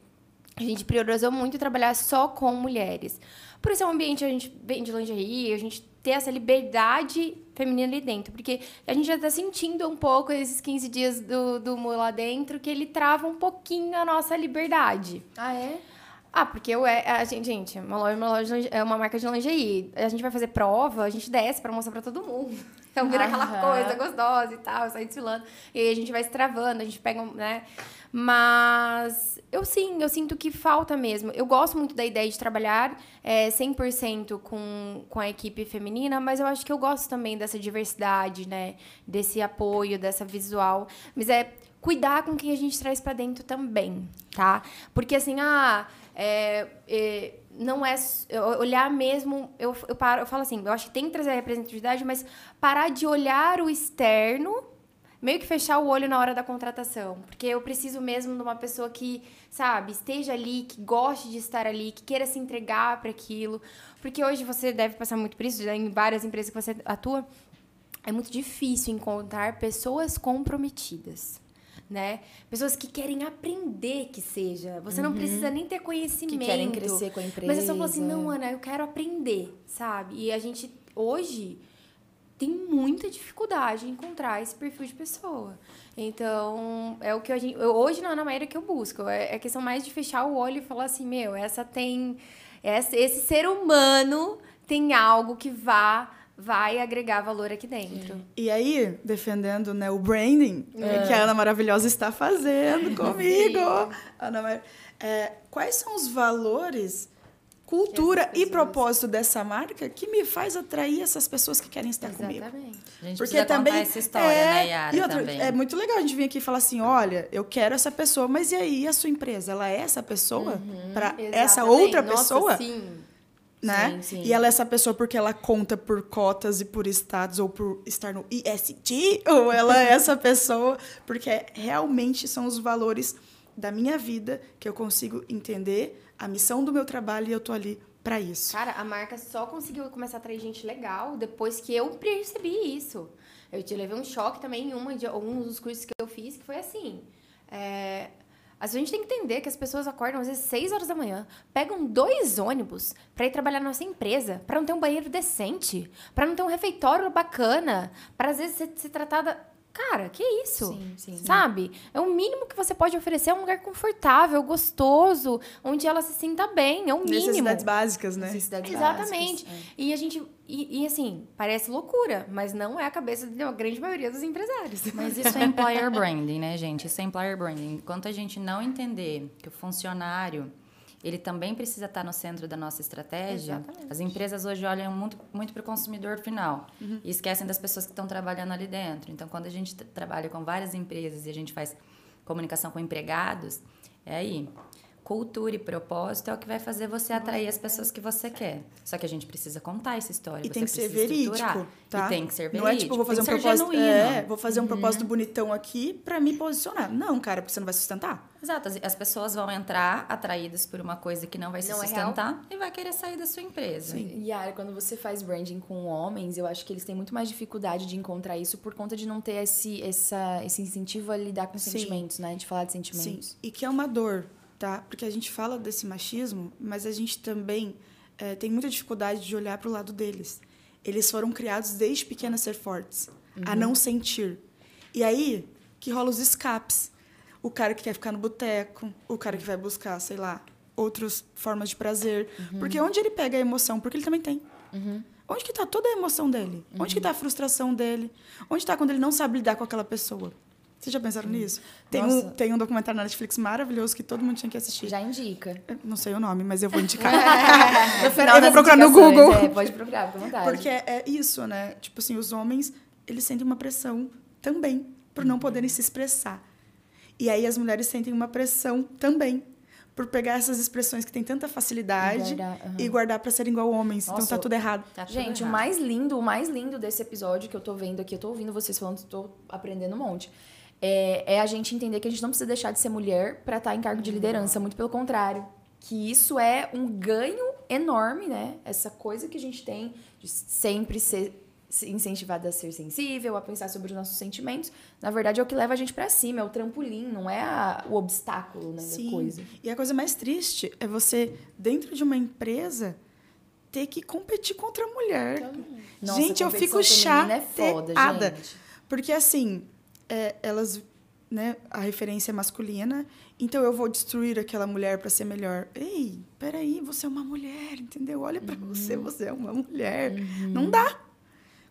A gente priorizou muito trabalhar só com mulheres. Por isso é um ambiente, a gente vende lingerie, a gente ter essa liberdade feminina ali dentro. Porque a gente já tá sentindo um pouco esses 15 dias do, do Mu lá dentro que ele trava um pouquinho a nossa liberdade. Ah, é? Ah, porque eu é, a gente, gente, uma loja, uma loja é uma marca de lingerie. A gente vai fazer prova, a gente desce para mostrar para todo mundo. [LAUGHS] Então vira aquela coisa gostosa e tal, sai desfilando. E aí a gente vai se travando, a gente pega, né? Mas eu sim, eu sinto que falta mesmo. Eu gosto muito da ideia de trabalhar é, 100% com, com a equipe feminina, mas eu acho que eu gosto também dessa diversidade, né? Desse apoio, dessa visual. Mas é cuidar com quem a gente traz para dentro também, tá? Porque assim, ah é, é, não é olhar mesmo. Eu, eu, paro, eu falo assim, eu acho que tem que trazer a representatividade, mas parar de olhar o externo, meio que fechar o olho na hora da contratação. Porque eu preciso mesmo de uma pessoa que, sabe, esteja ali, que goste de estar ali, que queira se entregar para aquilo. Porque hoje você deve passar muito por isso, em várias empresas que você atua. É muito difícil encontrar pessoas comprometidas né? Pessoas que querem aprender que seja. Você uhum. não precisa nem ter conhecimento. Que querem crescer com a empresa. Mas é só falar assim, não, Ana, eu quero aprender, sabe? E a gente, hoje, tem muita dificuldade em encontrar esse perfil de pessoa. Então, é o que a gente, hoje na Ana Maíra que eu busco. É, é questão mais de fechar o olho e falar assim, meu, essa tem... Essa, esse ser humano tem algo que vá vai agregar valor aqui dentro. E aí, defendendo né, o branding é. que a Ana Maravilhosa está fazendo [LAUGHS] comigo. Ana Mar... é, quais são os valores, cultura e propósito dessa marca que me faz atrair essas pessoas que querem estar Exatamente. comigo? A gente Porque também essa história, é, né, Yara, e outra, É muito legal a gente vir aqui e falar assim, olha, eu quero essa pessoa, mas e aí a sua empresa? Ela é essa pessoa uhum, para essa outra Nossa, pessoa? Sim né? Sim, sim. E ela é essa pessoa porque ela conta por cotas e por estados ou por estar no IST, ou ela é essa pessoa porque realmente são os valores da minha vida que eu consigo entender a missão do meu trabalho e eu tô ali para isso. Cara, a marca só conseguiu começar a atrair gente legal depois que eu percebi isso. Eu te levei um choque também em uma de, um dos cursos que eu fiz, que foi assim. É, a gente tem que entender que as pessoas acordam às vezes 6 horas da manhã, pegam dois ônibus para ir trabalhar na nossa empresa, para não ter um banheiro decente, para não ter um refeitório bacana, para às vezes ser, ser tratada Cara, que isso? Sim, sim. Sabe? É o mínimo que você pode oferecer é um lugar confortável, gostoso, onde ela se sinta bem. É o mínimo. Necessidades básicas, né? Necessidades Exatamente. Básicas, é. E a gente. E, e, assim, parece loucura, mas não é a cabeça da grande maioria dos empresários. Mas isso é [LAUGHS] employer branding, né, gente? Isso é employer branding. Enquanto a gente não entender que o funcionário ele também precisa estar no centro da nossa estratégia. Exatamente. As empresas hoje olham muito, muito para o consumidor final e esquecem das pessoas que estão trabalhando ali dentro. Então, quando a gente trabalha com várias empresas e a gente faz comunicação com empregados, é aí. Cultura e propósito é o que vai fazer você atrair as pessoas que você quer. Só que a gente precisa contar essa história. E você tem que ser estruturar. verídico, tá? E tem que ser verídico. Não é tipo, vou fazer um propósito, genuíno. Uhum. é, vou fazer um propósito bonitão aqui pra me posicionar. Não, cara, porque você não vai sustentar. Exato, as, as pessoas vão entrar atraídas por uma coisa que não vai se Não é sustentar e vai querer sair da sua empresa. Yara, quando você faz branding com homens, eu acho que eles têm muito mais dificuldade de encontrar isso por conta de não ter esse, essa, esse incentivo a lidar com Sim. sentimentos, né? De falar de Sim, sentimentos. e que é uma dor, tá? Porque a gente fala desse machismo, mas a gente também eh, tem muita dificuldade de olhar para o lado deles. Eles foram criados desde pequenos a ser fortes, a não sentir. E aí que rola os escapes. O cara que quer ficar no boteco, o cara que vai buscar, sei lá, outras formas de prazer. Porque onde ele pega a emoção? Porque ele também tem. Onde que está toda a emoção dele? Onde que está a frustração dele? Onde está quando ele não sabe lidar com aquela pessoa? Vocês já pensaram nisso? Tem um, tem um documentário na Netflix maravilhoso que todo mundo tinha que assistir. Já indica. Eu Não sei o nome, mas eu vou indicar. [LAUGHS] No final eu vou procurar no Google. É, pode procurar, fica à vontade. Porque é, é isso, né? Tipo assim, os homens, eles sentem uma pressão também por não poderem se expressar. E aí as mulheres sentem uma pressão também por pegar essas expressões que têm tanta facilidade E guardar, e guardar para serem igual homens. então Nossa, tá eu- tudo errado. Tá tudo Gente, o errado. mais lindo, o mais lindo desse episódio que eu tô vendo aqui, eu tô ouvindo vocês falando, tô aprendendo um monte. É, é a gente entender que a gente não precisa deixar de ser mulher pra estar em cargo de liderança, muito pelo contrário. Que isso é um ganho enorme, né? Essa coisa que a gente tem de sempre ser se- incentivada a ser sensível, a pensar sobre os nossos sentimentos. Na verdade, é o que leva a gente pra cima, é o trampolim, não é a- o obstáculo né, da coisa. E a coisa mais triste é você, dentro de uma empresa, ter que competir contra a mulher. Nossa, gente, eu fico feminina é foda, chateada. gente. Porque, assim, é, elas, né, a referência é masculina, então eu vou destruir aquela mulher para ser melhor. Ei, peraí, você é uma mulher, entendeu? Olha para você, você é uma mulher. Não dá.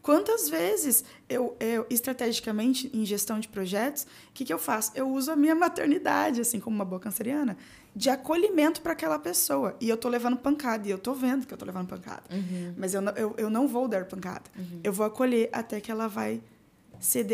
Quantas vezes eu, eu, estrategicamente, em gestão de projetos, o que, que eu faço? Eu uso a minha maternidade, assim como uma boa canceriana, de acolhimento para aquela pessoa. E eu tô levando pancada, e eu tô vendo que eu tô levando pancada. Mas eu, não- eu, eu não vou dar pancada. Eu vou acolher até que ela vai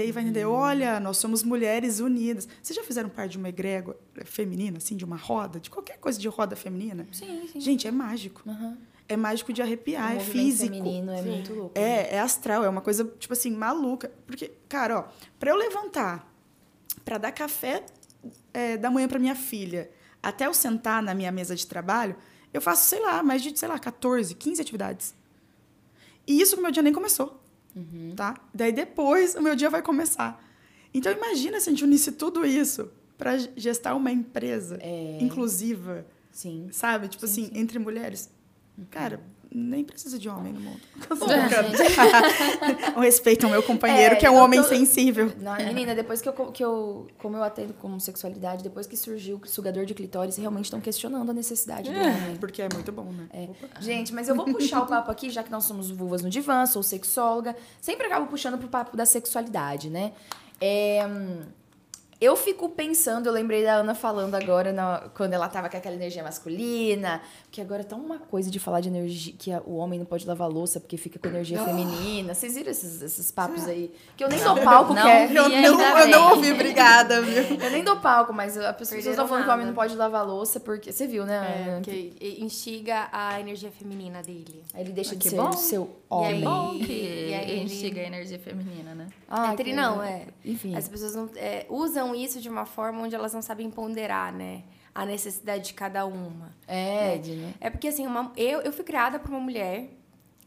e vai entender. Olha, nós somos mulheres unidas. Vocês já fizeram parte de uma egrégora feminina, assim, de uma roda, de qualquer coisa de roda feminina? Sim, sim. Gente, é mágico. Aham. É mágico de arrepiar, é físico. feminino é muito louco. né? É, é astral, é uma coisa, tipo assim, maluca. Porque, cara, ó, pra eu levantar, pra dar café é, da manhã pra minha filha, até eu sentar na minha mesa de trabalho, eu faço, sei lá, mais de, sei lá, 14, 15 atividades. E isso que o meu dia nem começou, tá? Daí depois o meu dia vai começar. Então imagina se a gente unisse tudo isso pra gestar uma empresa inclusiva, Sim. sabe? Tipo assim, entre mulheres. Cara, nem precisa de homem no mundo. [LAUGHS] [LAUGHS] um respeito ao meu companheiro, É, que é um homem tô- sensível. Não, menina, depois que eu, que eu. Como eu atendo como sexualidade, depois que surgiu o sugador de clitóris, realmente estão questionando a necessidade do homem. Porque é muito bom, né? É. Gente, mas eu vou puxar o [LAUGHS] papo aqui, já que nós somos vulvas no divã, sou sexóloga. Sempre acabo puxando pro papo da sexualidade, né? É, hum, eu fico pensando, eu lembrei da Ana falando agora, na- quando ela tava com aquela energia masculina, que agora tá uma coisa de falar de energia, que a- o homem não pode lavar louça porque fica com energia feminina. Vocês viram esses, esses papos aí? Que eu nem dou palco, Não que é- Eu ainda não, eu não ouvi, obrigada, viu? Eu nem dou palco, mas as pessoas estão falando que o homem nada. não pode lavar louça porque. Você viu, né? É, Ana? que instiga a energia feminina dele. Aí ele deixa de que ser bom. o seu E homem. aí- Bom que E aí ele- instiga a energia feminina, né? Ah, Entre que- não, é. Enfim. As pessoas não, é, usam isso de uma forma onde elas não sabem ponderar, né? A necessidade de cada uma. É, Ed, né? É porque, assim, uma- eu, eu fui criada por uma mulher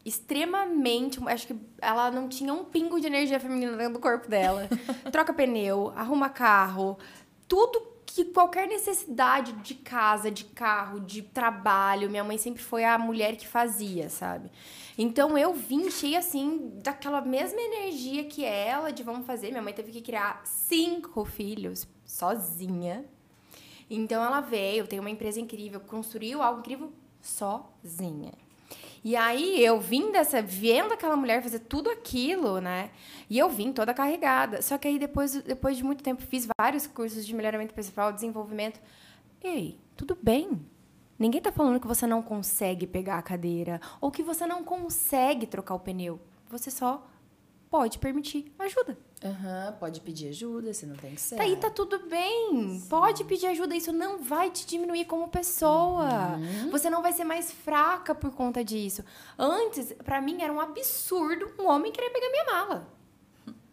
extremamente. Acho que ela não tinha um pingo de energia feminina dentro do corpo dela. [LAUGHS] Troca pneu, arruma carro, tudo que qualquer necessidade de casa, de carro, de trabalho, minha mãe sempre foi a mulher que fazia, sabe? Então eu vim cheia assim daquela mesma energia que ela de vamos fazer. Minha mãe teve que criar cinco filhos sozinha. Então ela veio, tem uma empresa incrível, construiu algo incrível sozinha. E aí eu vim dessa, vendo aquela mulher fazer tudo aquilo, né? E eu vim toda carregada. Só que aí depois, depois de muito tempo fiz vários cursos de melhoramento pessoal, desenvolvimento. Ei, tudo bem. Ninguém tá falando que você não consegue pegar a cadeira ou que você não consegue trocar o pneu. Você só pode permitir ajuda. Aham, pode pedir ajuda, você não tem que ser. Tá aí, tá tudo bem. Pode pedir ajuda, isso não vai te diminuir como pessoa. Você não vai ser mais fraca por conta disso. Antes, pra mim, era um absurdo um homem querer pegar minha mala.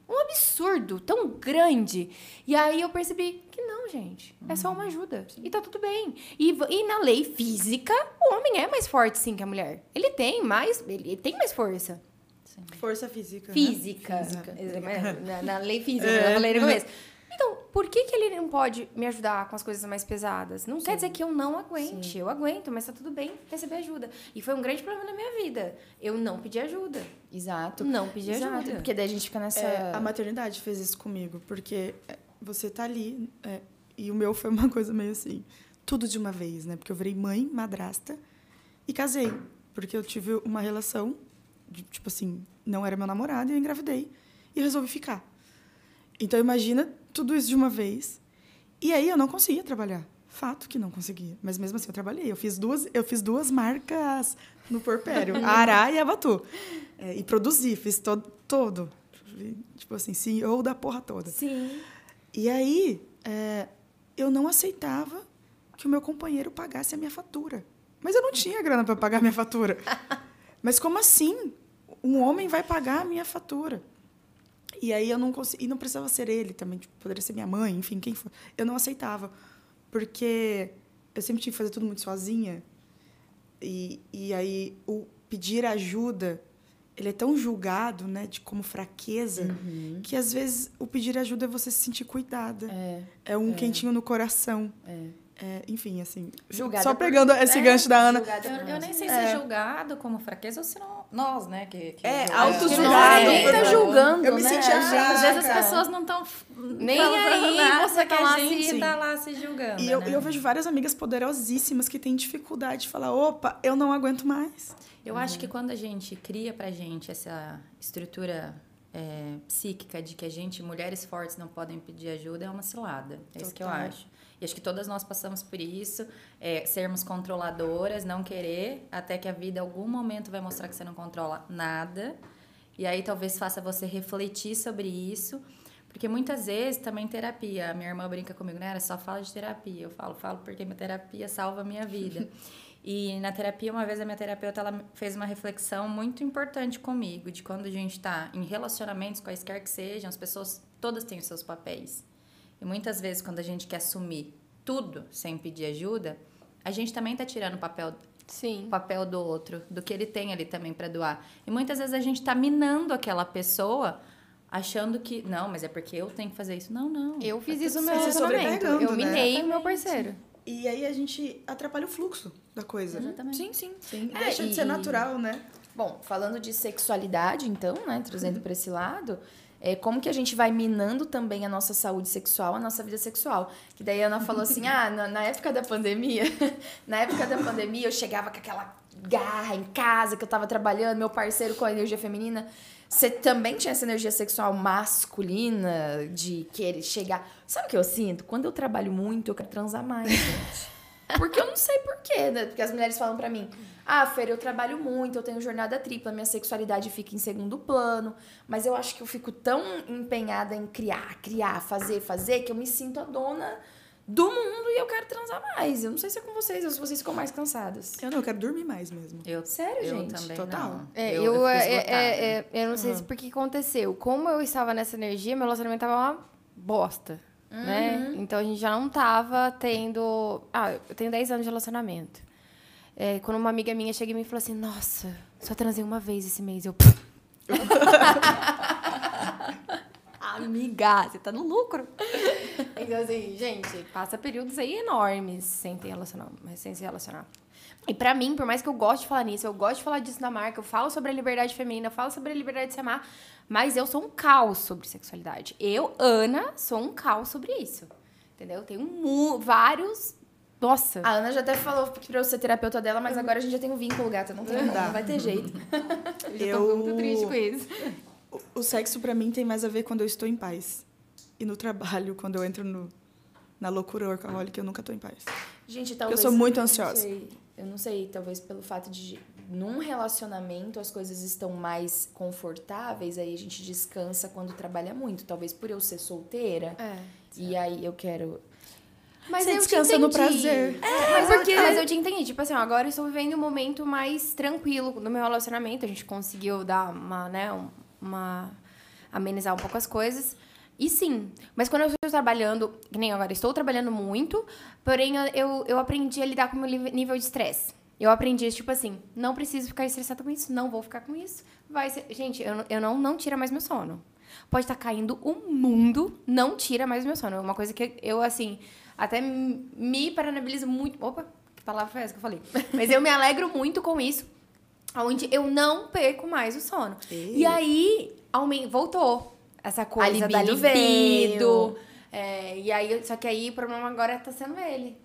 Um absurdo tão grande. E aí eu percebi que não, gente. É só uma ajuda. E tá tudo bem. E, e na lei física, o homem é mais forte sim que a mulher. Ele tem mais, ele tem mais força. Força física. né? Física. Exatamente. Na, na lei física, eu falei no começo. [LAUGHS] Então, por que, que ele não pode me ajudar com as coisas mais pesadas? Não quer dizer que eu não aguente. Eu aguento, mas tá tudo bem receber ajuda. E foi um grande problema na minha vida. Eu não pedi ajuda. Exato. Não pedi Exato, ajuda. Porque daí a gente fica nessa. É, a maternidade fez isso comigo, porque é, você tá ali, é, e o meu [LAUGHS] foi uma coisa meio assim, tudo de uma vez, né? Porque eu virei mãe, madrasta e casei, porque eu tive uma relação, de, tipo assim, não era meu namorado e eu engravidei e resolvi ficar. Então imagina tudo isso de uma vez. E aí eu não conseguia trabalhar. Fato que não conseguia. Mas mesmo assim eu trabalhei. Eu fiz duas, eu fiz duas marcas no porpério, [LAUGHS] Ará e a Batu. É, e produzi, fiz todo, todo. Tipo assim, CEO da porra toda. Sim. E aí, é, eu não aceitava que o meu companheiro pagasse a minha fatura. Mas eu não tinha grana para pagar a minha fatura. [LAUGHS] Mas como assim? Um homem vai pagar a minha fatura? E aí eu não consegui, e não precisava ser ele também, tipo, poderia ser minha mãe, enfim, quem for. Eu não aceitava, porque eu sempre tive que fazer tudo muito sozinha. E, e aí o pedir ajuda, ele é tão julgado, né, de como fraqueza, que às vezes o pedir ajuda é você se sentir cuidada. É. É um quentinho no coração. É. É, enfim, assim. Julgada só por- pegando esse é, gancho da Ana. Eu, por eu nem sei se é julgado como fraqueza ou se não. Nós, né? Que, que É, auto-julgado. Ninguém tá Eu- julgando, eu me né? senti achada. gente- Às vezes as pessoas não estão Nem aí, você que tá a lá gente se- tá lá se julgando. E eu, né? eu vejo várias amigas poderosíssimas que têm dificuldade de falar: opa, eu não aguento mais. Eu acho que quando a gente cria pra gente essa estrutura é, psíquica de que a gente, mulheres fortes, não podem pedir ajuda, é uma cilada. É isso que eu Total. acho. E acho que todas nós passamos por isso, é, sermos controladoras, não querer, até que a vida, em algum momento, vai mostrar que você não controla nada. E aí talvez faça você refletir sobre isso. Porque muitas vezes também terapia. A minha irmã brinca comigo, né? Ela só fala de terapia. Eu falo, falo porque minha terapia salva a minha vida. [LAUGHS] E na terapia, uma vez a minha terapeuta ela fez uma reflexão muito importante comigo, de quando a gente está em relacionamentos, quaisquer que sejam, as pessoas todas têm os seus papéis. E muitas vezes, quando a gente quer assumir tudo sem pedir ajuda, a gente também está tirando o papel, Sim. papel do outro, do que ele tem ali também para doar. E muitas vezes a gente está minando aquela pessoa, achando que, não, mas é porque eu tenho que fazer isso. Não, não. Eu fiz Tá isso no meu relacionamento. sobrecarregando, Eu né? minei o meu parceiro. E aí a gente atrapalha o fluxo da coisa. Exatamente. Sim, sim. Sim, É, deixa de ser e- natural, né? Bom, falando de sexualidade, então, né, trazendo para esse lado, é como que a gente vai minando também a nossa saúde sexual, a nossa vida sexual. Que daí a Ana falou assim: ah, na, na época da pandemia, [LAUGHS] na época da pandemia eu chegava com aquela garra em casa que eu tava trabalhando, meu parceiro com a energia feminina. Você também tinha essa energia sexual masculina de querer chegar. Sabe o que eu sinto? Quando eu trabalho muito, eu quero transar mais, gente. [LAUGHS] Porque eu não sei porquê, né? Porque as mulheres falam pra mim: ah, Fer, eu trabalho muito, eu tenho jornada tripla, minha sexualidade fica em segundo plano. Mas eu acho que eu fico tão empenhada em criar, criar, fazer, fazer, que eu me sinto a dona do mundo e eu quero transar mais. Eu não sei se é com vocês ou se vocês ficam mais cansadas. Eu não, eu quero dormir mais mesmo. Eu, Sério, eu gente? também Total. não. É, eu, eu, eu é, é, é, é, eu não sei se por que aconteceu. Como eu estava nessa energia, meu relacionamento tava uma bosta, né? Então a gente já não tava tendo... Ah, eu tenho 10 anos de relacionamento. É, quando uma amiga minha chega e falou assim, nossa, só transei uma vez esse mês. Eu... [LAUGHS] Amiga, você tá no lucro. Então, assim, gente, passa períodos aí enormes sem, ter relacionar, sem se relacionar. E pra mim, por mais que eu goste de falar nisso, eu gosto de falar disso na marca, eu falo sobre a liberdade feminina, eu falo sobre a liberdade de se amar, mas eu sou um caos sobre sexualidade. Eu, Ana, sou um caos sobre isso. Entendeu? Eu tenho vários. Nossa. A Ana já até falou que pra eu ser terapeuta dela, mas agora a gente já tem um vínculo, gata. Não, tem, Dá. não vai ter jeito. [LAUGHS] eu já tô eu- muito triste com isso. O, o sexo pra mim tem mais a ver quando eu estou em paz. E no trabalho, quando eu entro no, na loucura workaholic, eu nunca tô em paz. Gente, talvez. sou muito não ansiosa. sei, eu não sei, talvez pelo fato de. Num relacionamento as coisas estão mais confortáveis, aí a gente descansa quando trabalha muito. Talvez por eu ser solteira. É. E aí eu quero. Mas Você descansa no prazer. É, mas, porque... mas eu te entendi. Tipo assim, ó, agora eu estou vivendo um momento mais tranquilo no meu relacionamento. A gente conseguiu dar uma, né, um- uma... amenizar um pouco as coisas. E sim, mas quando eu estou trabalhando, que nem agora, estou trabalhando muito, porém eu- eu, aprendi a lidar com o meu nível de estresse. Eu aprendi, tipo assim, não preciso ficar estressada com isso, não vou ficar com isso. Vai ser... Gente, eu, eu não, não tira mais meu sono. Pode estar caindo o mundo, não tira mais meu sono. É uma coisa que eu, assim, até me paranoibilizo muito. Opa, que palavra foi essa que eu falei? Mas eu me alegro muito com isso, onde eu não perco mais o sono. E aí, aumen- voltou essa coisa da libido libido. veio. É, e aí, só que aí o problema agora tá sendo ele.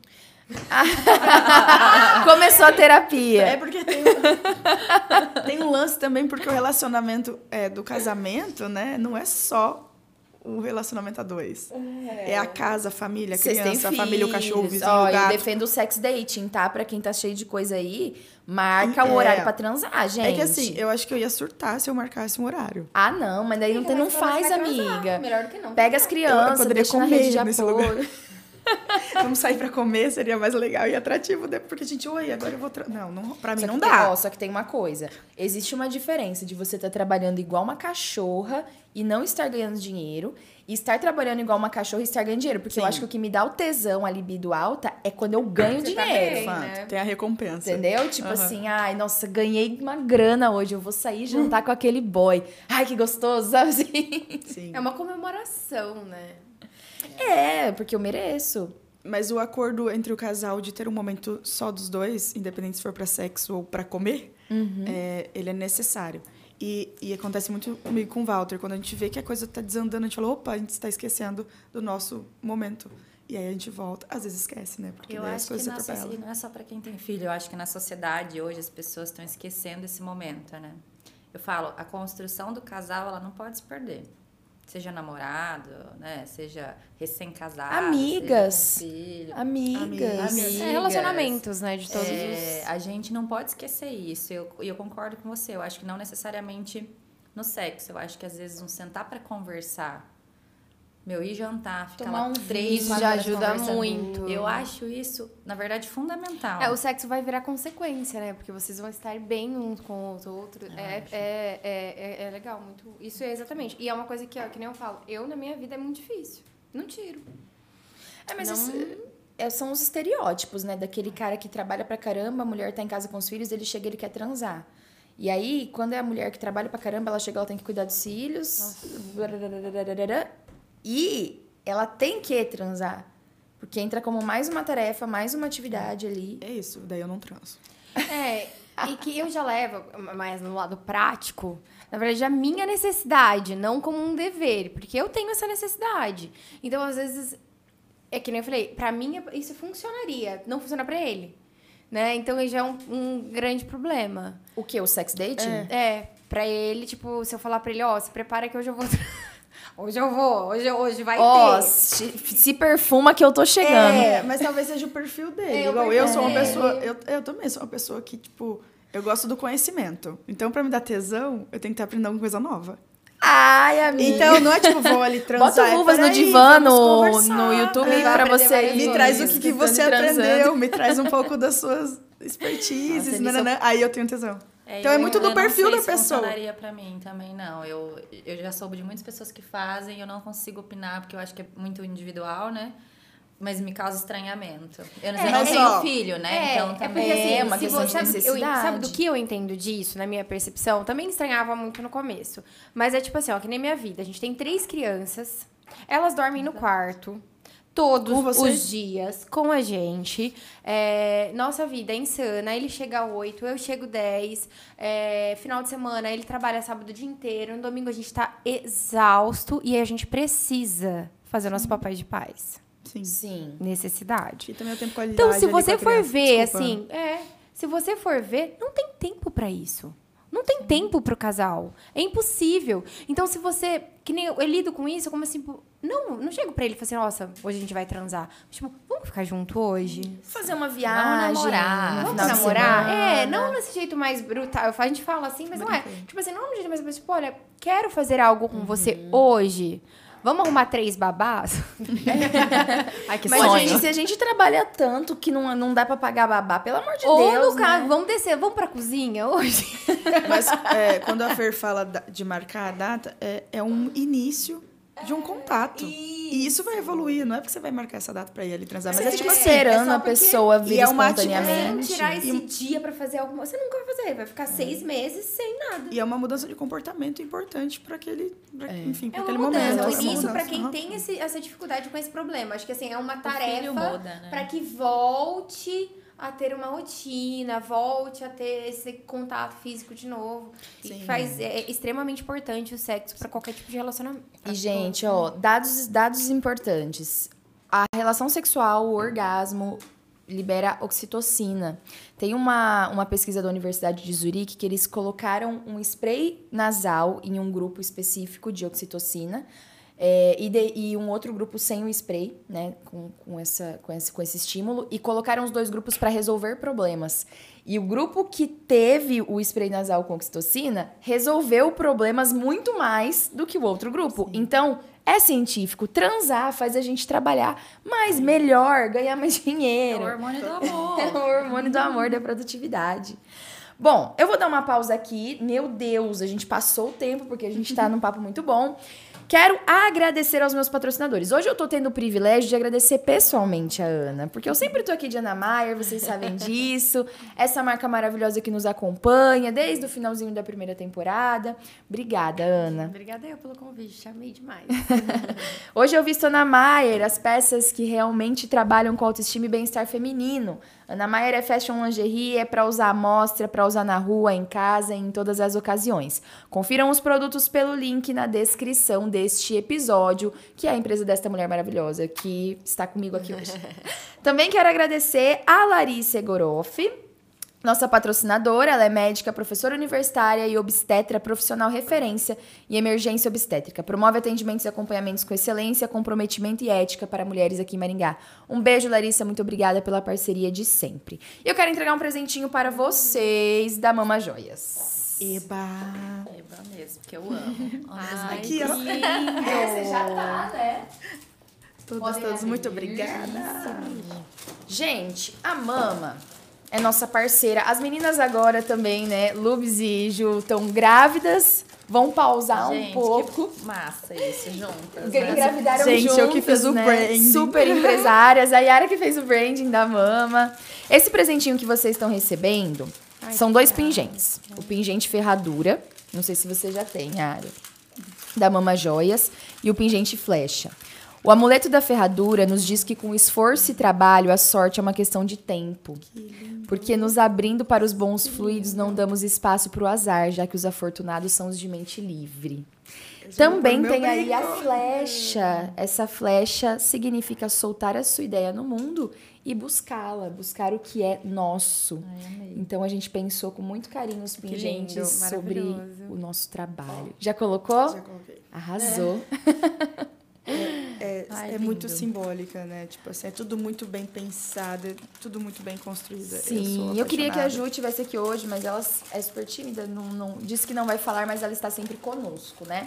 [LAUGHS] Começou a terapia. É porque tem, tem um lance também, porque o relacionamento é, do casamento, né, não é só o relacionamento a dois. É, a casa, a família, a têm criança, a família, o cachorro, o vizinho, Ó, o eu gato. defendo o sex dating, tá? Pra quem tá cheio de coisa aí, marca o É. horário pra transar, gente. É que assim, eu acho que eu ia surtar se eu marcasse um horário. Ah, não, mas daí não, tem, não faz, transar, amiga. Melhor do que não. Pega as crianças, poderia deixa na comer rede de nesse apoio. [LAUGHS] Vamos sair pra comer, seria mais legal e atrativo, né? porque a gente, oi, agora eu vou... Tra... Não, não, pra mim Só não dá. Tem, ó, só que tem uma coisa. Existe uma diferença de você estar trabalhando igual uma cachorra e não estar ganhando dinheiro. E estar trabalhando igual uma cachorra e estar ganhando dinheiro. Porque eu Sim. acho que o que me dá o tesão, a libido alta, é quando eu ganho Você tá dinheiro. bem. Fato, né? Tem a recompensa. Entendeu? Tipo Aham. assim, ai, nossa, ganhei uma grana hoje, eu vou sair jantar com aquele boy. Ai, que gostoso, [LAUGHS] sabe assim? Sim. É uma comemoração, né? É, porque eu mereço. Mas o acordo entre o casal de ter um momento só dos dois, independente se for pra sexo ou pra comer, Uhum. é, ele é necessário. E, e acontece muito comigo com o Walter. Quando a gente vê que a coisa tá desandando, a gente fala, opa, a gente está esquecendo do nosso momento. E aí a gente volta. Às vezes esquece, né? Porque Eu acho que na sociedade, não é só para quem tem filho, eu acho que na sociedade hoje as pessoas estão esquecendo esse momento, né? Eu falo, a construção do casal, ela não pode se perder. Seja namorado, né? Seja recém-casado, Amigas. seja com filho. Amigas. Amigas. É relacionamentos, né? De todos É, os. A gente não pode esquecer isso. E eu, eu concordo com você. Eu acho que não necessariamente no sexo. Eu acho que às vezes um sentar para conversar, meu, ir jantar, ficar Tomar lá um três, Isso já ajuda muito. Eu acho isso, na verdade, fundamental. É, o sexo vai virar consequência, né? Porque vocês vão estar bem uns com os outros. É, é, é, é, é legal, muito. Isso é exatamente. E é uma coisa que, ó, que nem eu falo, eu na minha vida é muito difícil. Não tiro. É, mas Não- isso- é, são os estereótipos, né? Daquele cara que trabalha pra caramba, a mulher tá em casa com os filhos, ele chega e ele quer transar. E aí, quando é a mulher que trabalha pra caramba, ela chega, ela tem que cuidar dos filhos. E ela tem que transar. Porque entra como mais uma tarefa, mais uma atividade ali. É isso, daí eu não transo. É, e que eu já levo, mais no lado prático, na verdade, a minha necessidade, não como um dever, porque eu tenho essa necessidade. Então, às vezes, é que nem eu falei, pra mim isso funcionaria, não funciona pra ele. Né? Então, já é um, um grande problema. O que? O sex dating? É, pra ele, tipo, se eu falar pra ele, ó, se prepara que hoje eu vou. Hoje eu vou, hoje, hoje vai Ó, ter. se, se perfuma que eu tô chegando. É, mas talvez seja o perfil dele. É, Igual eu sou uma pessoa. Eu, eu também sou uma pessoa que, tipo, eu gosto do conhecimento. Então, pra me dar tesão, eu tenho que estar aprendendo alguma coisa nova. Ai, amiga. Então, não é tipo, vou ali [LAUGHS] transar. Bota é, vulvas no divã no, no YouTube É, pra você. Me traz o que, que você Transando. aprendeu, me traz um pouco das suas [LAUGHS] Nossa, expertises, nisso nananã. aí eu tenho tesão. É, Então é muito do não perfil da pessoa. funcionaria pra mim também, não. Eu, eu já soube de muitas pessoas que fazem, eu não consigo opinar, porque eu acho que é muito individual, né? Mas me causa estranhamento. Eu não sei, É, não mas, tenho ó, filho, né? É, então é também porque assim, é uma se questão você, de sabe, eu- necessidade. sabe do que eu entendo disso, na minha percepção? Também estranhava muito no começo. Mas é tipo assim, ó, que nem minha vida. A gente tem três crianças, elas dormem no quarto. Todos os dias com a gente. É, nossa vida é insana. Ele chega 8, eu chego 10. É, final de semana, ele trabalha sábado o dia inteiro. No domingo a gente tá exausto e a gente precisa fazer nosso papai de paz. Sim. Sim. Necessidade. E também tenho qualidade Então, se você a for criança. ver, Desculpa. assim, é, se você for ver, não tem tempo pra isso. Não tem tempo pro casal. É impossível. Então, se você. Que nem eu, eu lido com isso, como assim. Não, não chego pra ele e falo assim, nossa, hoje a gente vai transar. Tipo, vamos ficar junto hoje? Fazer uma viagem. namorar. Vamos final de namorar? semana. É, não nesse jeito mais brutal. A gente fala assim, mas não é. Tipo assim, não no jeito mais brutal. Tipo, olha, quero fazer algo com você hoje. Vamos arrumar três babás? [LAUGHS] Ai, que Mas, sonho. gente, se a gente trabalha tanto que não, não dá pra pagar babá, pelo amor de Ou Deus, no caso, né? vamos descer, vamos pra cozinha hoje? Mas é, quando a Fer fala de marcar a data, é, é um início de um contato. E isso vai evoluir, não é porque você vai marcar essa data pra ir ali transar, mas é Você tipo fica assim. esperando é só a pessoa vir E é uma espontaneamente. tirar esse E- dia pra fazer alguma Você nunca vai fazer, vai ficar seis meses sem nada. E é uma mudança de comportamento importante para aquele, pra, enfim, pra É uma aquele mudança. momento. Então, É uma isso pra quem tem esse- essa dificuldade com esse problema. Acho que assim, é uma tarefa né? pra que volte a ter uma rotina, volte a ter esse contato físico de novo. E que faz é extremamente importante o sexo pra qualquer tipo de relacionamento. E, gente, ó, dados, dados importantes. A relação sexual, o orgasmo, libera oxitocina. Tem uma, uma pesquisa da Universidade de Zurique que eles colocaram um spray nasal em um grupo específico de oxitocina. É, e, de- e um outro grupo sem o spray, né, com, com, essa, com, esse, com esse estímulo, e colocaram os dois grupos para resolver problemas. E o grupo que teve o spray nasal com oxitocina resolveu problemas muito mais do que o outro grupo. Então, é científico. Transar faz a gente trabalhar mais, melhor, ganhar mais É dinheiro. o hormônio do [LAUGHS] É amor. o hormônio do amor, da produtividade. Bom, eu vou dar uma pausa aqui. Meu Deus, a gente passou o tempo porque a gente tá num papo muito bom. Quero agradecer aos meus patrocinadores. Hoje eu tô tendo o privilégio de agradecer pessoalmente a Ana, porque eu sempre tô aqui de Ana Maier, vocês sabem [LAUGHS] disso. Essa marca maravilhosa que nos acompanha desde o finalzinho da primeira temporada. Obrigada, Ana. Obrigada eu pelo convite, chamei demais. [LAUGHS] Hoje eu visto Ana Maier, as peças que realmente trabalham com autoestima e bem-estar feminino. Ana Maier é fashion lingerie, é para usar à mostra, para usar na rua, em casa, em todas as ocasiões. Confiram os produtos pelo link na descrição deste episódio, que é a empresa desta mulher maravilhosa que está comigo aqui hoje. [LAUGHS] Também quero agradecer a Larissa Egoroff, nossa patrocinadora, ela é médica, professora universitária e obstetra profissional referência em emergência obstétrica. Promove atendimentos e acompanhamentos com excelência, comprometimento e ética para mulheres aqui em Maringá. Um beijo, Larissa, muito obrigada pela parceria de sempre. E eu quero entregar um presentinho para vocês da Mama Joias. Eba! Eba mesmo, que eu amo. Ai, Aqui, ó. Essa já tá, né? Todas, abrir. muito obrigada. Gente, a Mama é nossa parceira. As meninas agora também, né? Lubes e Ju estão grávidas. Vão pausar Gente, um pouco. que massa isso, juntas. Né? Engravidaram Gente, juntas, eu que fiz o né? branding. Super empresárias. A Yara que fez o branding da Mama. Esse presentinho que vocês estão recebendo Ai, são dois pingentes. O pingente ferradura, não sei se você já tem, Yara, da Mama Joias, e o pingente flecha. O amuleto da ferradura nos diz que com esforço e trabalho a sorte é uma questão de tempo. Porque nos abrindo para os bons fluidos não damos espaço para o azar, já que os afortunados são os de mente livre. Também tem aí a flecha. Essa flecha significa soltar a sua ideia no mundo e buscá-la, buscar o que é nosso. Ai. Então a gente pensou com muito carinho os lindo, pingentes sobre maravilhoso. o nosso trabalho. Já colocou? Já coloquei. Arrasou. É, Ai, é muito lindo. simbólica, né? Tipo assim, é tudo muito bem pensado, é tudo muito bem construído. Sim, sou eu, queria que a. Ju estivesse aqui hoje, mas ela é super tímida, não, não, disse que não vai falar, mas ela está sempre conosco, né?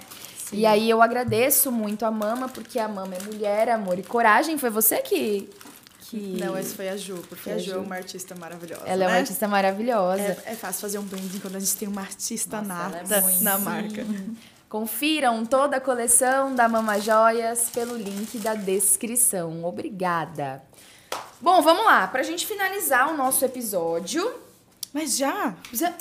E aí eu agradeço muito a Mama, porque a Mama é mulher, amor e coragem. Foi você que. Que... Não, essa foi a Ju, porque Foi a a Ju é uma artista maravilhosa. Ela é uma né? artista maravilhosa. É, é fácil fazer um branding quando a gente tem uma artista Nossa, é nata muito- na Sim. marca. Confiram toda a coleção da Mama Joias pelo link da descrição. Obrigada. Bom, vamos lá. Pra gente finalizar o nosso episódio. Mas já? Já-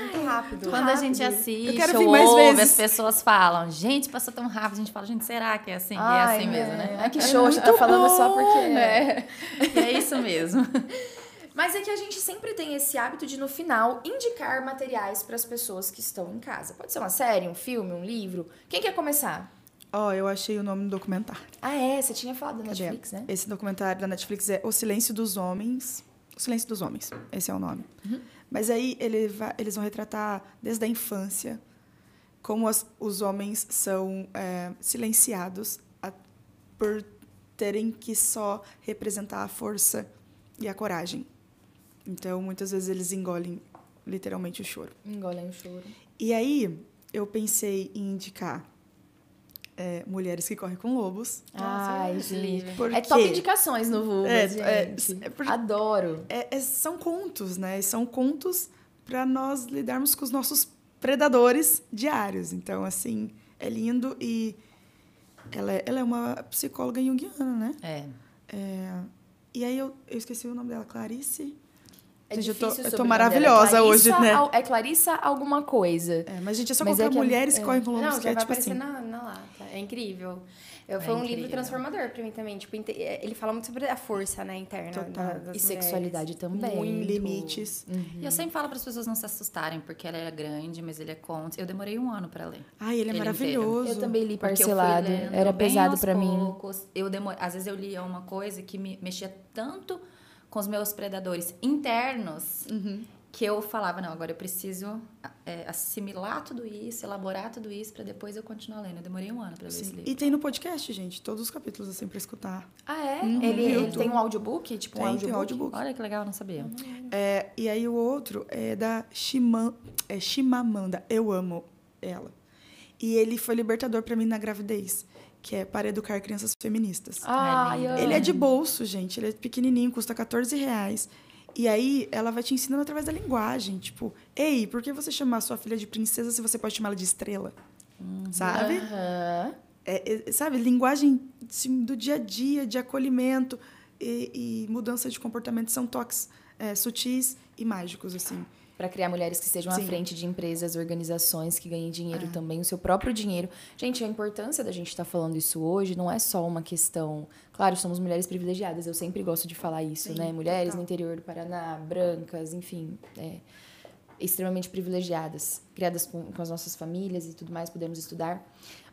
Muito rápido. Quando a gente assiste, Eu quero ou ouve, vezes. as pessoas falam, gente, passou tão rápido. A gente fala, gente, será que é assim? É Ai, assim mesmo, né? Ai, que show, você tá falando só porque. É. E é isso mesmo. [LAUGHS] Mas é que a gente sempre tem esse hábito de, no final, indicar materiais para as pessoas que estão em casa. Pode ser uma série, um filme, um livro. Quem quer começar? Ó, eu achei o nome do documentário. Ah, é? Você tinha falado da Cadê? Netflix, né? Esse documentário da Netflix é O Silêncio dos Homens. O Silêncio dos Homens, esse é o nome. Uhum. Mas aí ele vai- eles vão retratar desde a infância como as- os homens são é, silenciados a- por terem que só representar a força e a coragem. Então, muitas vezes eles engolem literalmente o choro. Engolem o choro. E aí, eu pensei em indicar é, Mulheres que Correm com Lobos. Ai, gente. Porque É top indicações no Vulvas, É, é, gente. é porque- Adoro. é- é- são contos, né? São contos para nós lidarmos com os nossos predadores diários. Então, assim, é lindo e ela é, ela é uma psicóloga junguiana, né? É. É, e aí eu, eu esqueci o nome dela, Clarice. É Gente, eu tô- eu tô maravilhosa. É hoje, Clarissa né? Al- É Clarissa alguma coisa. É, mas, gente, é só Mas colocar é é- mulheres que é. correm com Não, que já é vai tipo aparecer assim. na, na lata. É incrível. Eu, É foi um incrível. livro transformador pra mim também. Tipo, inte- ele fala muito sobre a força, né, interna. Total. da- das E mulheres. sexualidade também. Muito. Limites. E eu sempre falo para as pessoas não se assustarem, porque ela é grande, mas ele é conto. Eu demorei um ano para ler. Ai, ele é Ele maravilhoso. Eu também li parcelado. lendo Era pesado pra mim. poucos. Eu demor... Às vezes eu lia uma coisa que me mexia tanto com os meus predadores internos Uhum. que eu falava, não, agora eu preciso é, assimilar tudo isso, elaborar tudo isso para depois eu continuar lendo. Eu demorei um ano para ler esse livro. E tem no podcast, gente, todos os capítulos assim pra escutar. Ah, é? Uhum. Ele, ele tem um audiobook? Tipo um Tem, audiobook? tem audiobook. Olha que legal, não sabia. É, e aí o outro é da Shiman, é Shimamanda. Eu amo ela. E ele foi libertador pra mim na gravidez, que é para educar crianças feministas. Ai, Ai, Ele é de bolso, gente. Ele é pequenininho, custa 14 reais. E aí, ela vai te ensinando através da linguagem. Tipo, ei, por que você chamar sua filha de princesa se você pode chamá-la de estrela? Sabe? Aham. É, é, sabe, linguagem assim, do dia a dia, de acolhimento e, e mudança de comportamento são toques é, sutis e mágicos, assim. Para criar mulheres que estejam à Sim. frente de empresas, organizações, que ganhem dinheiro também, o seu próprio dinheiro. Gente, a importância da gente estar falando isso hoje não é só uma questão. Claro, somos mulheres privilegiadas, eu sempre gosto de falar isso, Sim, né? Mulheres total. no interior do Paraná, brancas, enfim, é, extremamente privilegiadas, criadas com, com as nossas famílias e tudo mais, podemos estudar.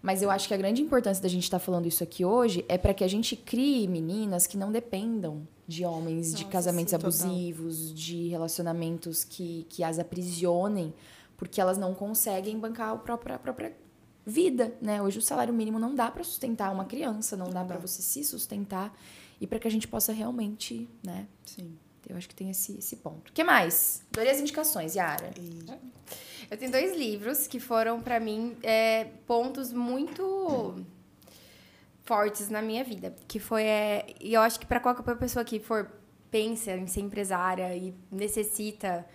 Mas eu acho que a grande importância da gente estar falando isso aqui hoje é para que a gente crie meninas que não dependam de homens, de Nossa, casamentos sim, total. abusivos, de relacionamentos que, que as aprisionem, porque elas não conseguem bancar a própria, a própria vida, né? Hoje o salário mínimo não dá para sustentar uma criança, não dá para dá. você se sustentar e para que a gente possa realmente, né? Sim. Eu acho que tem esse, esse ponto. O que mais? Adorei as indicações, Yara. E Eu tenho dois livros que foram, pra mim, é, pontos muito fortes na minha vida. Que foi... É, e eu acho que pra qualquer pessoa que for pensa em ser empresária e necessita...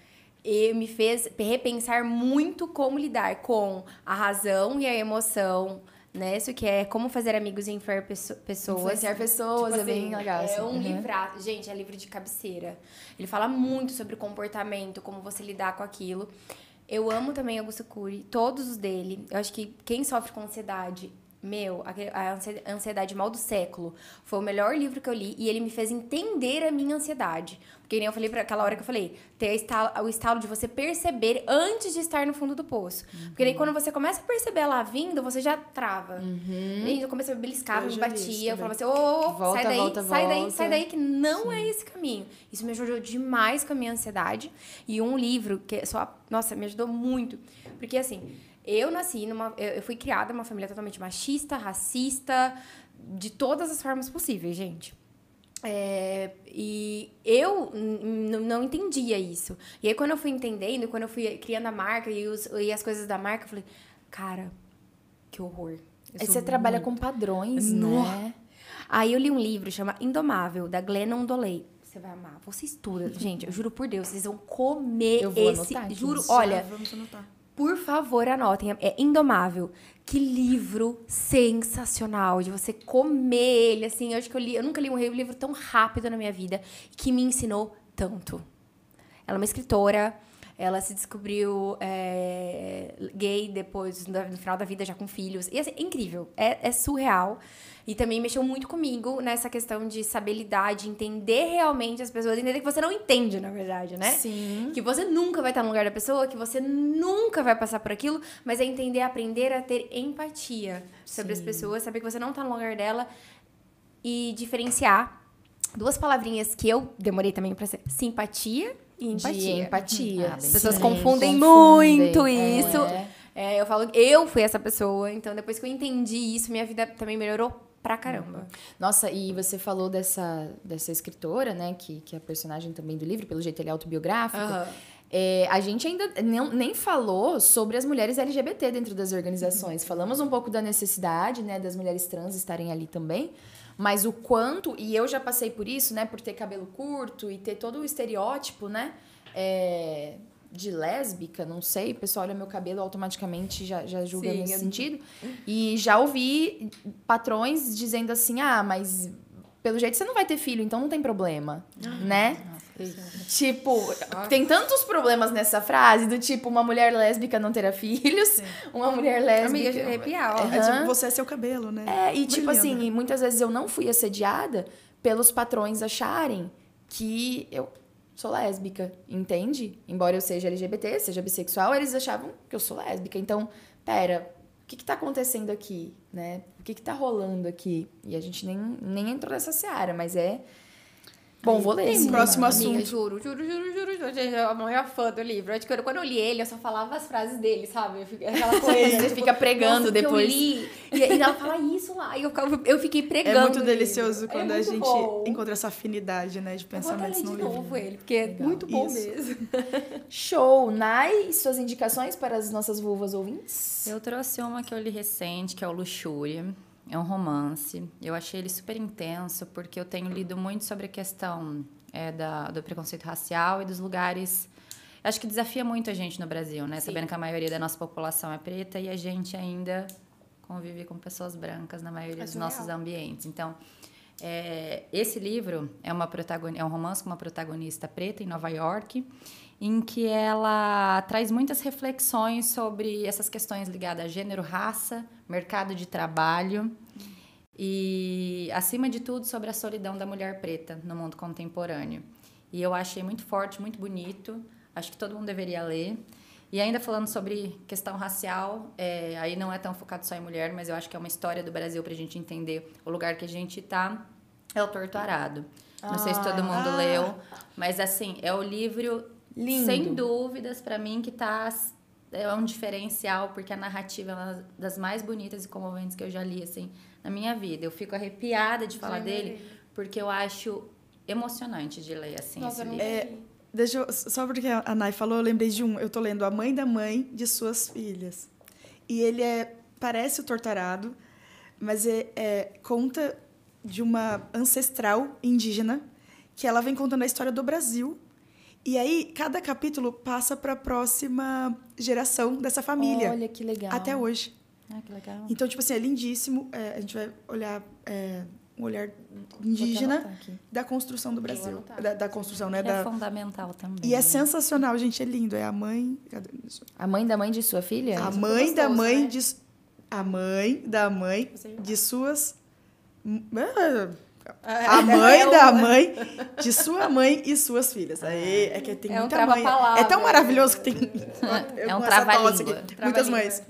E me fez repensar muito como lidar com a razão e a emoção, né? Isso que é como fazer amigos e influenciar pesso- pessoas. Influenciar pessoas Tipo é bem assim, legal. É assim. um Uhum. livraço. Gente, é livro de cabeceira. Ele fala muito sobre comportamento, como você lidar com aquilo. Eu amo também Augusto Cury, todos os dele. Eu acho que quem sofre com ansiedade, meu, a ansi- ansiedade mal do século, foi o melhor livro que eu li e ele me fez entender a minha ansiedade. Porque nem eu falei para aquela hora que eu falei, ter estalo- o estalo de você perceber antes de estar no fundo do poço. Porque Uhum. daí quando você começa a perceber ela vindo, você já trava. Gente, eu comecei a beliscar, Eu me batia, eu falava assim, ô, ô, Volta, sai daí, volta, sai daí, volta. sai daí, que não é esse caminho. Isso me ajudou demais com a minha ansiedade. E um livro que é só, nossa, me ajudou muito. Porque assim, eu nasci numa. Eu, fui criada numa família totalmente machista, racista, de todas as formas possíveis, gente. É, e eu não entendia isso. E aí, quando eu fui entendendo, quando eu fui criando a marca e, os- e as coisas da marca, eu falei, cara, que horror. Eu Aí você trabalha muito com padrões, No- né? Aí eu li um livro chama Indomável, da Glennon Doley. Você vai amar. Você estuda. Gente, eu juro por Deus, vocês vão comer Eu vou esse. anotar. Juro, olha, vamos anotar. Por favor, anotem. É Indomável. Que livro sensacional de você comer ele, assim. Eu acho que eu li, eu nunca li um livro tão rápido na minha vida que me ensinou tanto. Ela é uma escritora. Ela se descobriu é, gay depois, no final da vida, já com filhos. E assim, é incrível. É, é surreal. E também mexeu muito comigo nessa questão de saber lidar, de entender realmente as pessoas. Entender que você não entende, na verdade, né? Sim. Que você nunca vai estar no lugar da pessoa, que você nunca vai passar por aquilo, mas é entender, aprender a ter empatia sobre as Sim. pessoas, saber que você não tá no lugar dela e diferenciar duas palavrinhas que eu demorei também pra ser simpatia e empatia. De empatia. Ah, As pessoas Sim, confundem confundem. muito É. isso. É, eu falo, eu fui essa pessoa, então depois que eu entendi isso, minha vida também melhorou pra caramba. Nossa, e você falou dessa, dessa escritora, né? Que, que é a personagem também do livro, pelo jeito ele é autobiográfico. Aham. É, a gente ainda nem, nem falou sobre as mulheres LGBT dentro das organizações. Falamos um pouco da necessidade, né, das mulheres trans estarem ali também. Mas o quanto, e eu já passei por isso, né, por ter cabelo curto e ter todo o estereótipo, né, é, de lésbica, não sei, o pessoal olha meu cabelo automaticamente já, já julga Sim, nesse eu- sentido. E já ouvi patrões dizendo assim, ah, mas pelo jeito você não vai ter filho, então não tem problema, né? Tipo, tem tantos problemas nessa frase, do tipo, uma mulher lésbica não terá filhos, uma mulher lésbica... Amiga, de arrepiar, ó. É Aham. tipo, você é seu cabelo, né? É, e tipo Brilhando. assim, e muitas vezes eu não fui assediada pelos patrões acharem que eu sou lésbica, entende? Embora eu seja LGBT, seja bissexual, eles achavam que eu sou lésbica. Então, pera, o que que tá acontecendo aqui, né? O que que tá rolando aqui? E a gente nem, nem entrou nessa seara, mas é... Bom, vou ler. Sim, próximo mano. assunto. Amiga, juro, juro, juro, juro, juro. Gente, eu sou a maior fã do livro. Que eu- quando eu li ele, eu só falava as frases dele, sabe? Eu fiquei- Aquela coisa. Você fica pregando depois. Eu li, e, e ela fala isso lá. E eu, eu fiquei pregando. É muito no delicioso livro. quando é a muito gente bom. encontra essa afinidade, né, de Eu vou até pensamentos ler no de livro. novo ele, porque é Legal. muito bom Isso. mesmo. [LAUGHS] Show! Nai, suas indicações para as nossas vulvas ouvintes? Eu trouxe uma que eu li recente, que é o Luxúria. É um romance. Eu achei ele super intenso, porque eu tenho lido muito sobre a questão é, da, do preconceito racial e dos lugares. Acho que desafia muito a gente no Brasil, né? Sabendo que a maioria da nossa população é preta e a gente ainda convive com pessoas brancas na maioria É dos surreal. nossos ambientes. Então, é, esse livro é, uma é um romance com uma protagonista preta em Nova York, em que ela traz muitas reflexões sobre essas questões ligadas a gênero, raça, mercado de trabalho e, acima de tudo, sobre a solidão da mulher preta no mundo contemporâneo. E eu achei muito forte, muito bonito. Acho que todo mundo deveria ler. E ainda falando sobre questão racial, é, aí não é tão focado só em mulher, mas eu acho que é uma história do Brasil para a gente entender o lugar que a gente está. É o Torturado. Não sei se todo mundo Ah. leu, mas assim, é o livro, Lindo. sem dúvidas, para mim, que tá. É um diferencial, porque a narrativa é uma das mais bonitas e comoventes que eu já li, assim, na minha vida. Eu fico arrepiada de falar dele, porque eu acho emocionante de ler, assim, Nossa, esse livro. É. Deixa eu, só porque a Nai falou, eu lembrei de um. Eu tô lendo A Mãe da Mãe de Suas Filhas. E ele é parece o Tortarado, mas é, é- conta de uma ancestral indígena que ela vem contando a história do Brasil. E aí, cada capítulo passa para a próxima geração dessa família, Olha que legal. até hoje. Ah, que legal. Então, tipo assim, é lindíssimo. É, a gente vai olhar é, um olhar indígena da construção do Brasil. Da, da construção, né? É Da, fundamental também. e é né? sensacional, gente, é lindo. É a mãe. cadê isso? A mãe da mãe de sua filha? A super mãe da mãe né? de. A mãe da mãe de suas. A mãe É da um- mãe de sua mãe e suas filhas. Aí é que tem É um muita mãe. trava-palavra. É tão maravilhoso que tem. É [LAUGHS] um trava-língua. aqui, Muitas mães.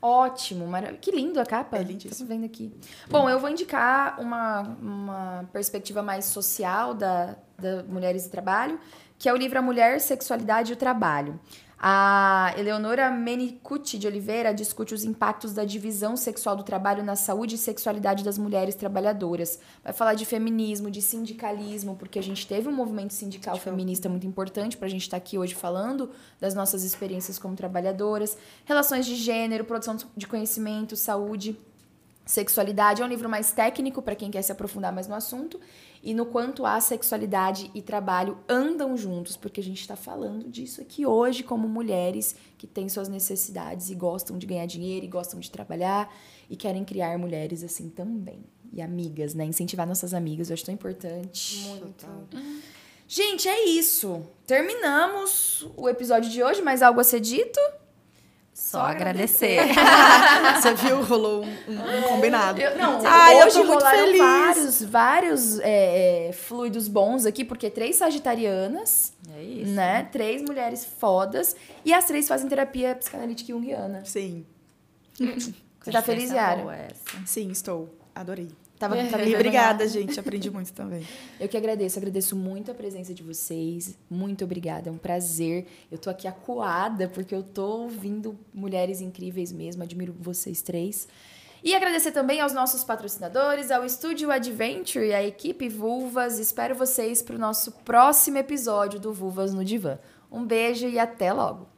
Ótimo, maravilhoso. Que lindo a capa. É lindíssimo. Tô vendo aqui. Bom, eu vou indicar uma, uma perspectiva mais social da, da Mulheres e Trabalho, que é o livro A Mulher, Sexualidade e o Trabalho. A Eleonora Menicucci de Oliveira discute os impactos da divisão sexual do trabalho na saúde e sexualidade das mulheres trabalhadoras. Vai falar de feminismo, de sindicalismo, porque a gente teve um movimento sindical feminista muito importante para a gente estar aqui hoje falando das nossas experiências como trabalhadoras, relações de gênero, produção de conhecimento, saúde, sexualidade. É um livro mais técnico para quem quer se aprofundar mais no assunto e no quanto a sexualidade e trabalho andam juntos, porque a gente está falando disso aqui hoje como mulheres que têm suas necessidades e gostam de ganhar dinheiro e gostam de trabalhar e querem criar mulheres assim também. E amigas, né? Incentivar nossas amigas, eu acho tão importante. Muito. Gente, é isso. Terminamos o episódio de hoje, mais algo a ser dito? Só agradecer. [LAUGHS] Você viu? Rolou um, um- um combinado. Eu- não, Ai, eu hoje tô muito feliz. vários, vários é, é, fluidos bons aqui, porque três sagitarianas, É isso. né? Três mulheres fodas. E as três fazem terapia psicanalítica junguiana. Sim, Você tá feliz, Yara? sim, estou. Adorei. Tava, tava [LAUGHS] E obrigada, gente. Aprendi muito também. Eu que agradeço, agradeço muito a presença de vocês. Muito obrigada, é um prazer. Eu tô aqui acuada porque eu tô ouvindo mulheres incríveis mesmo, admiro vocês três. E agradecer também aos nossos patrocinadores, ao Estúdio Adventure e à equipe Vulvas. Espero vocês para o nosso próximo episódio do Vulvas no Divã. Um beijo e até logo!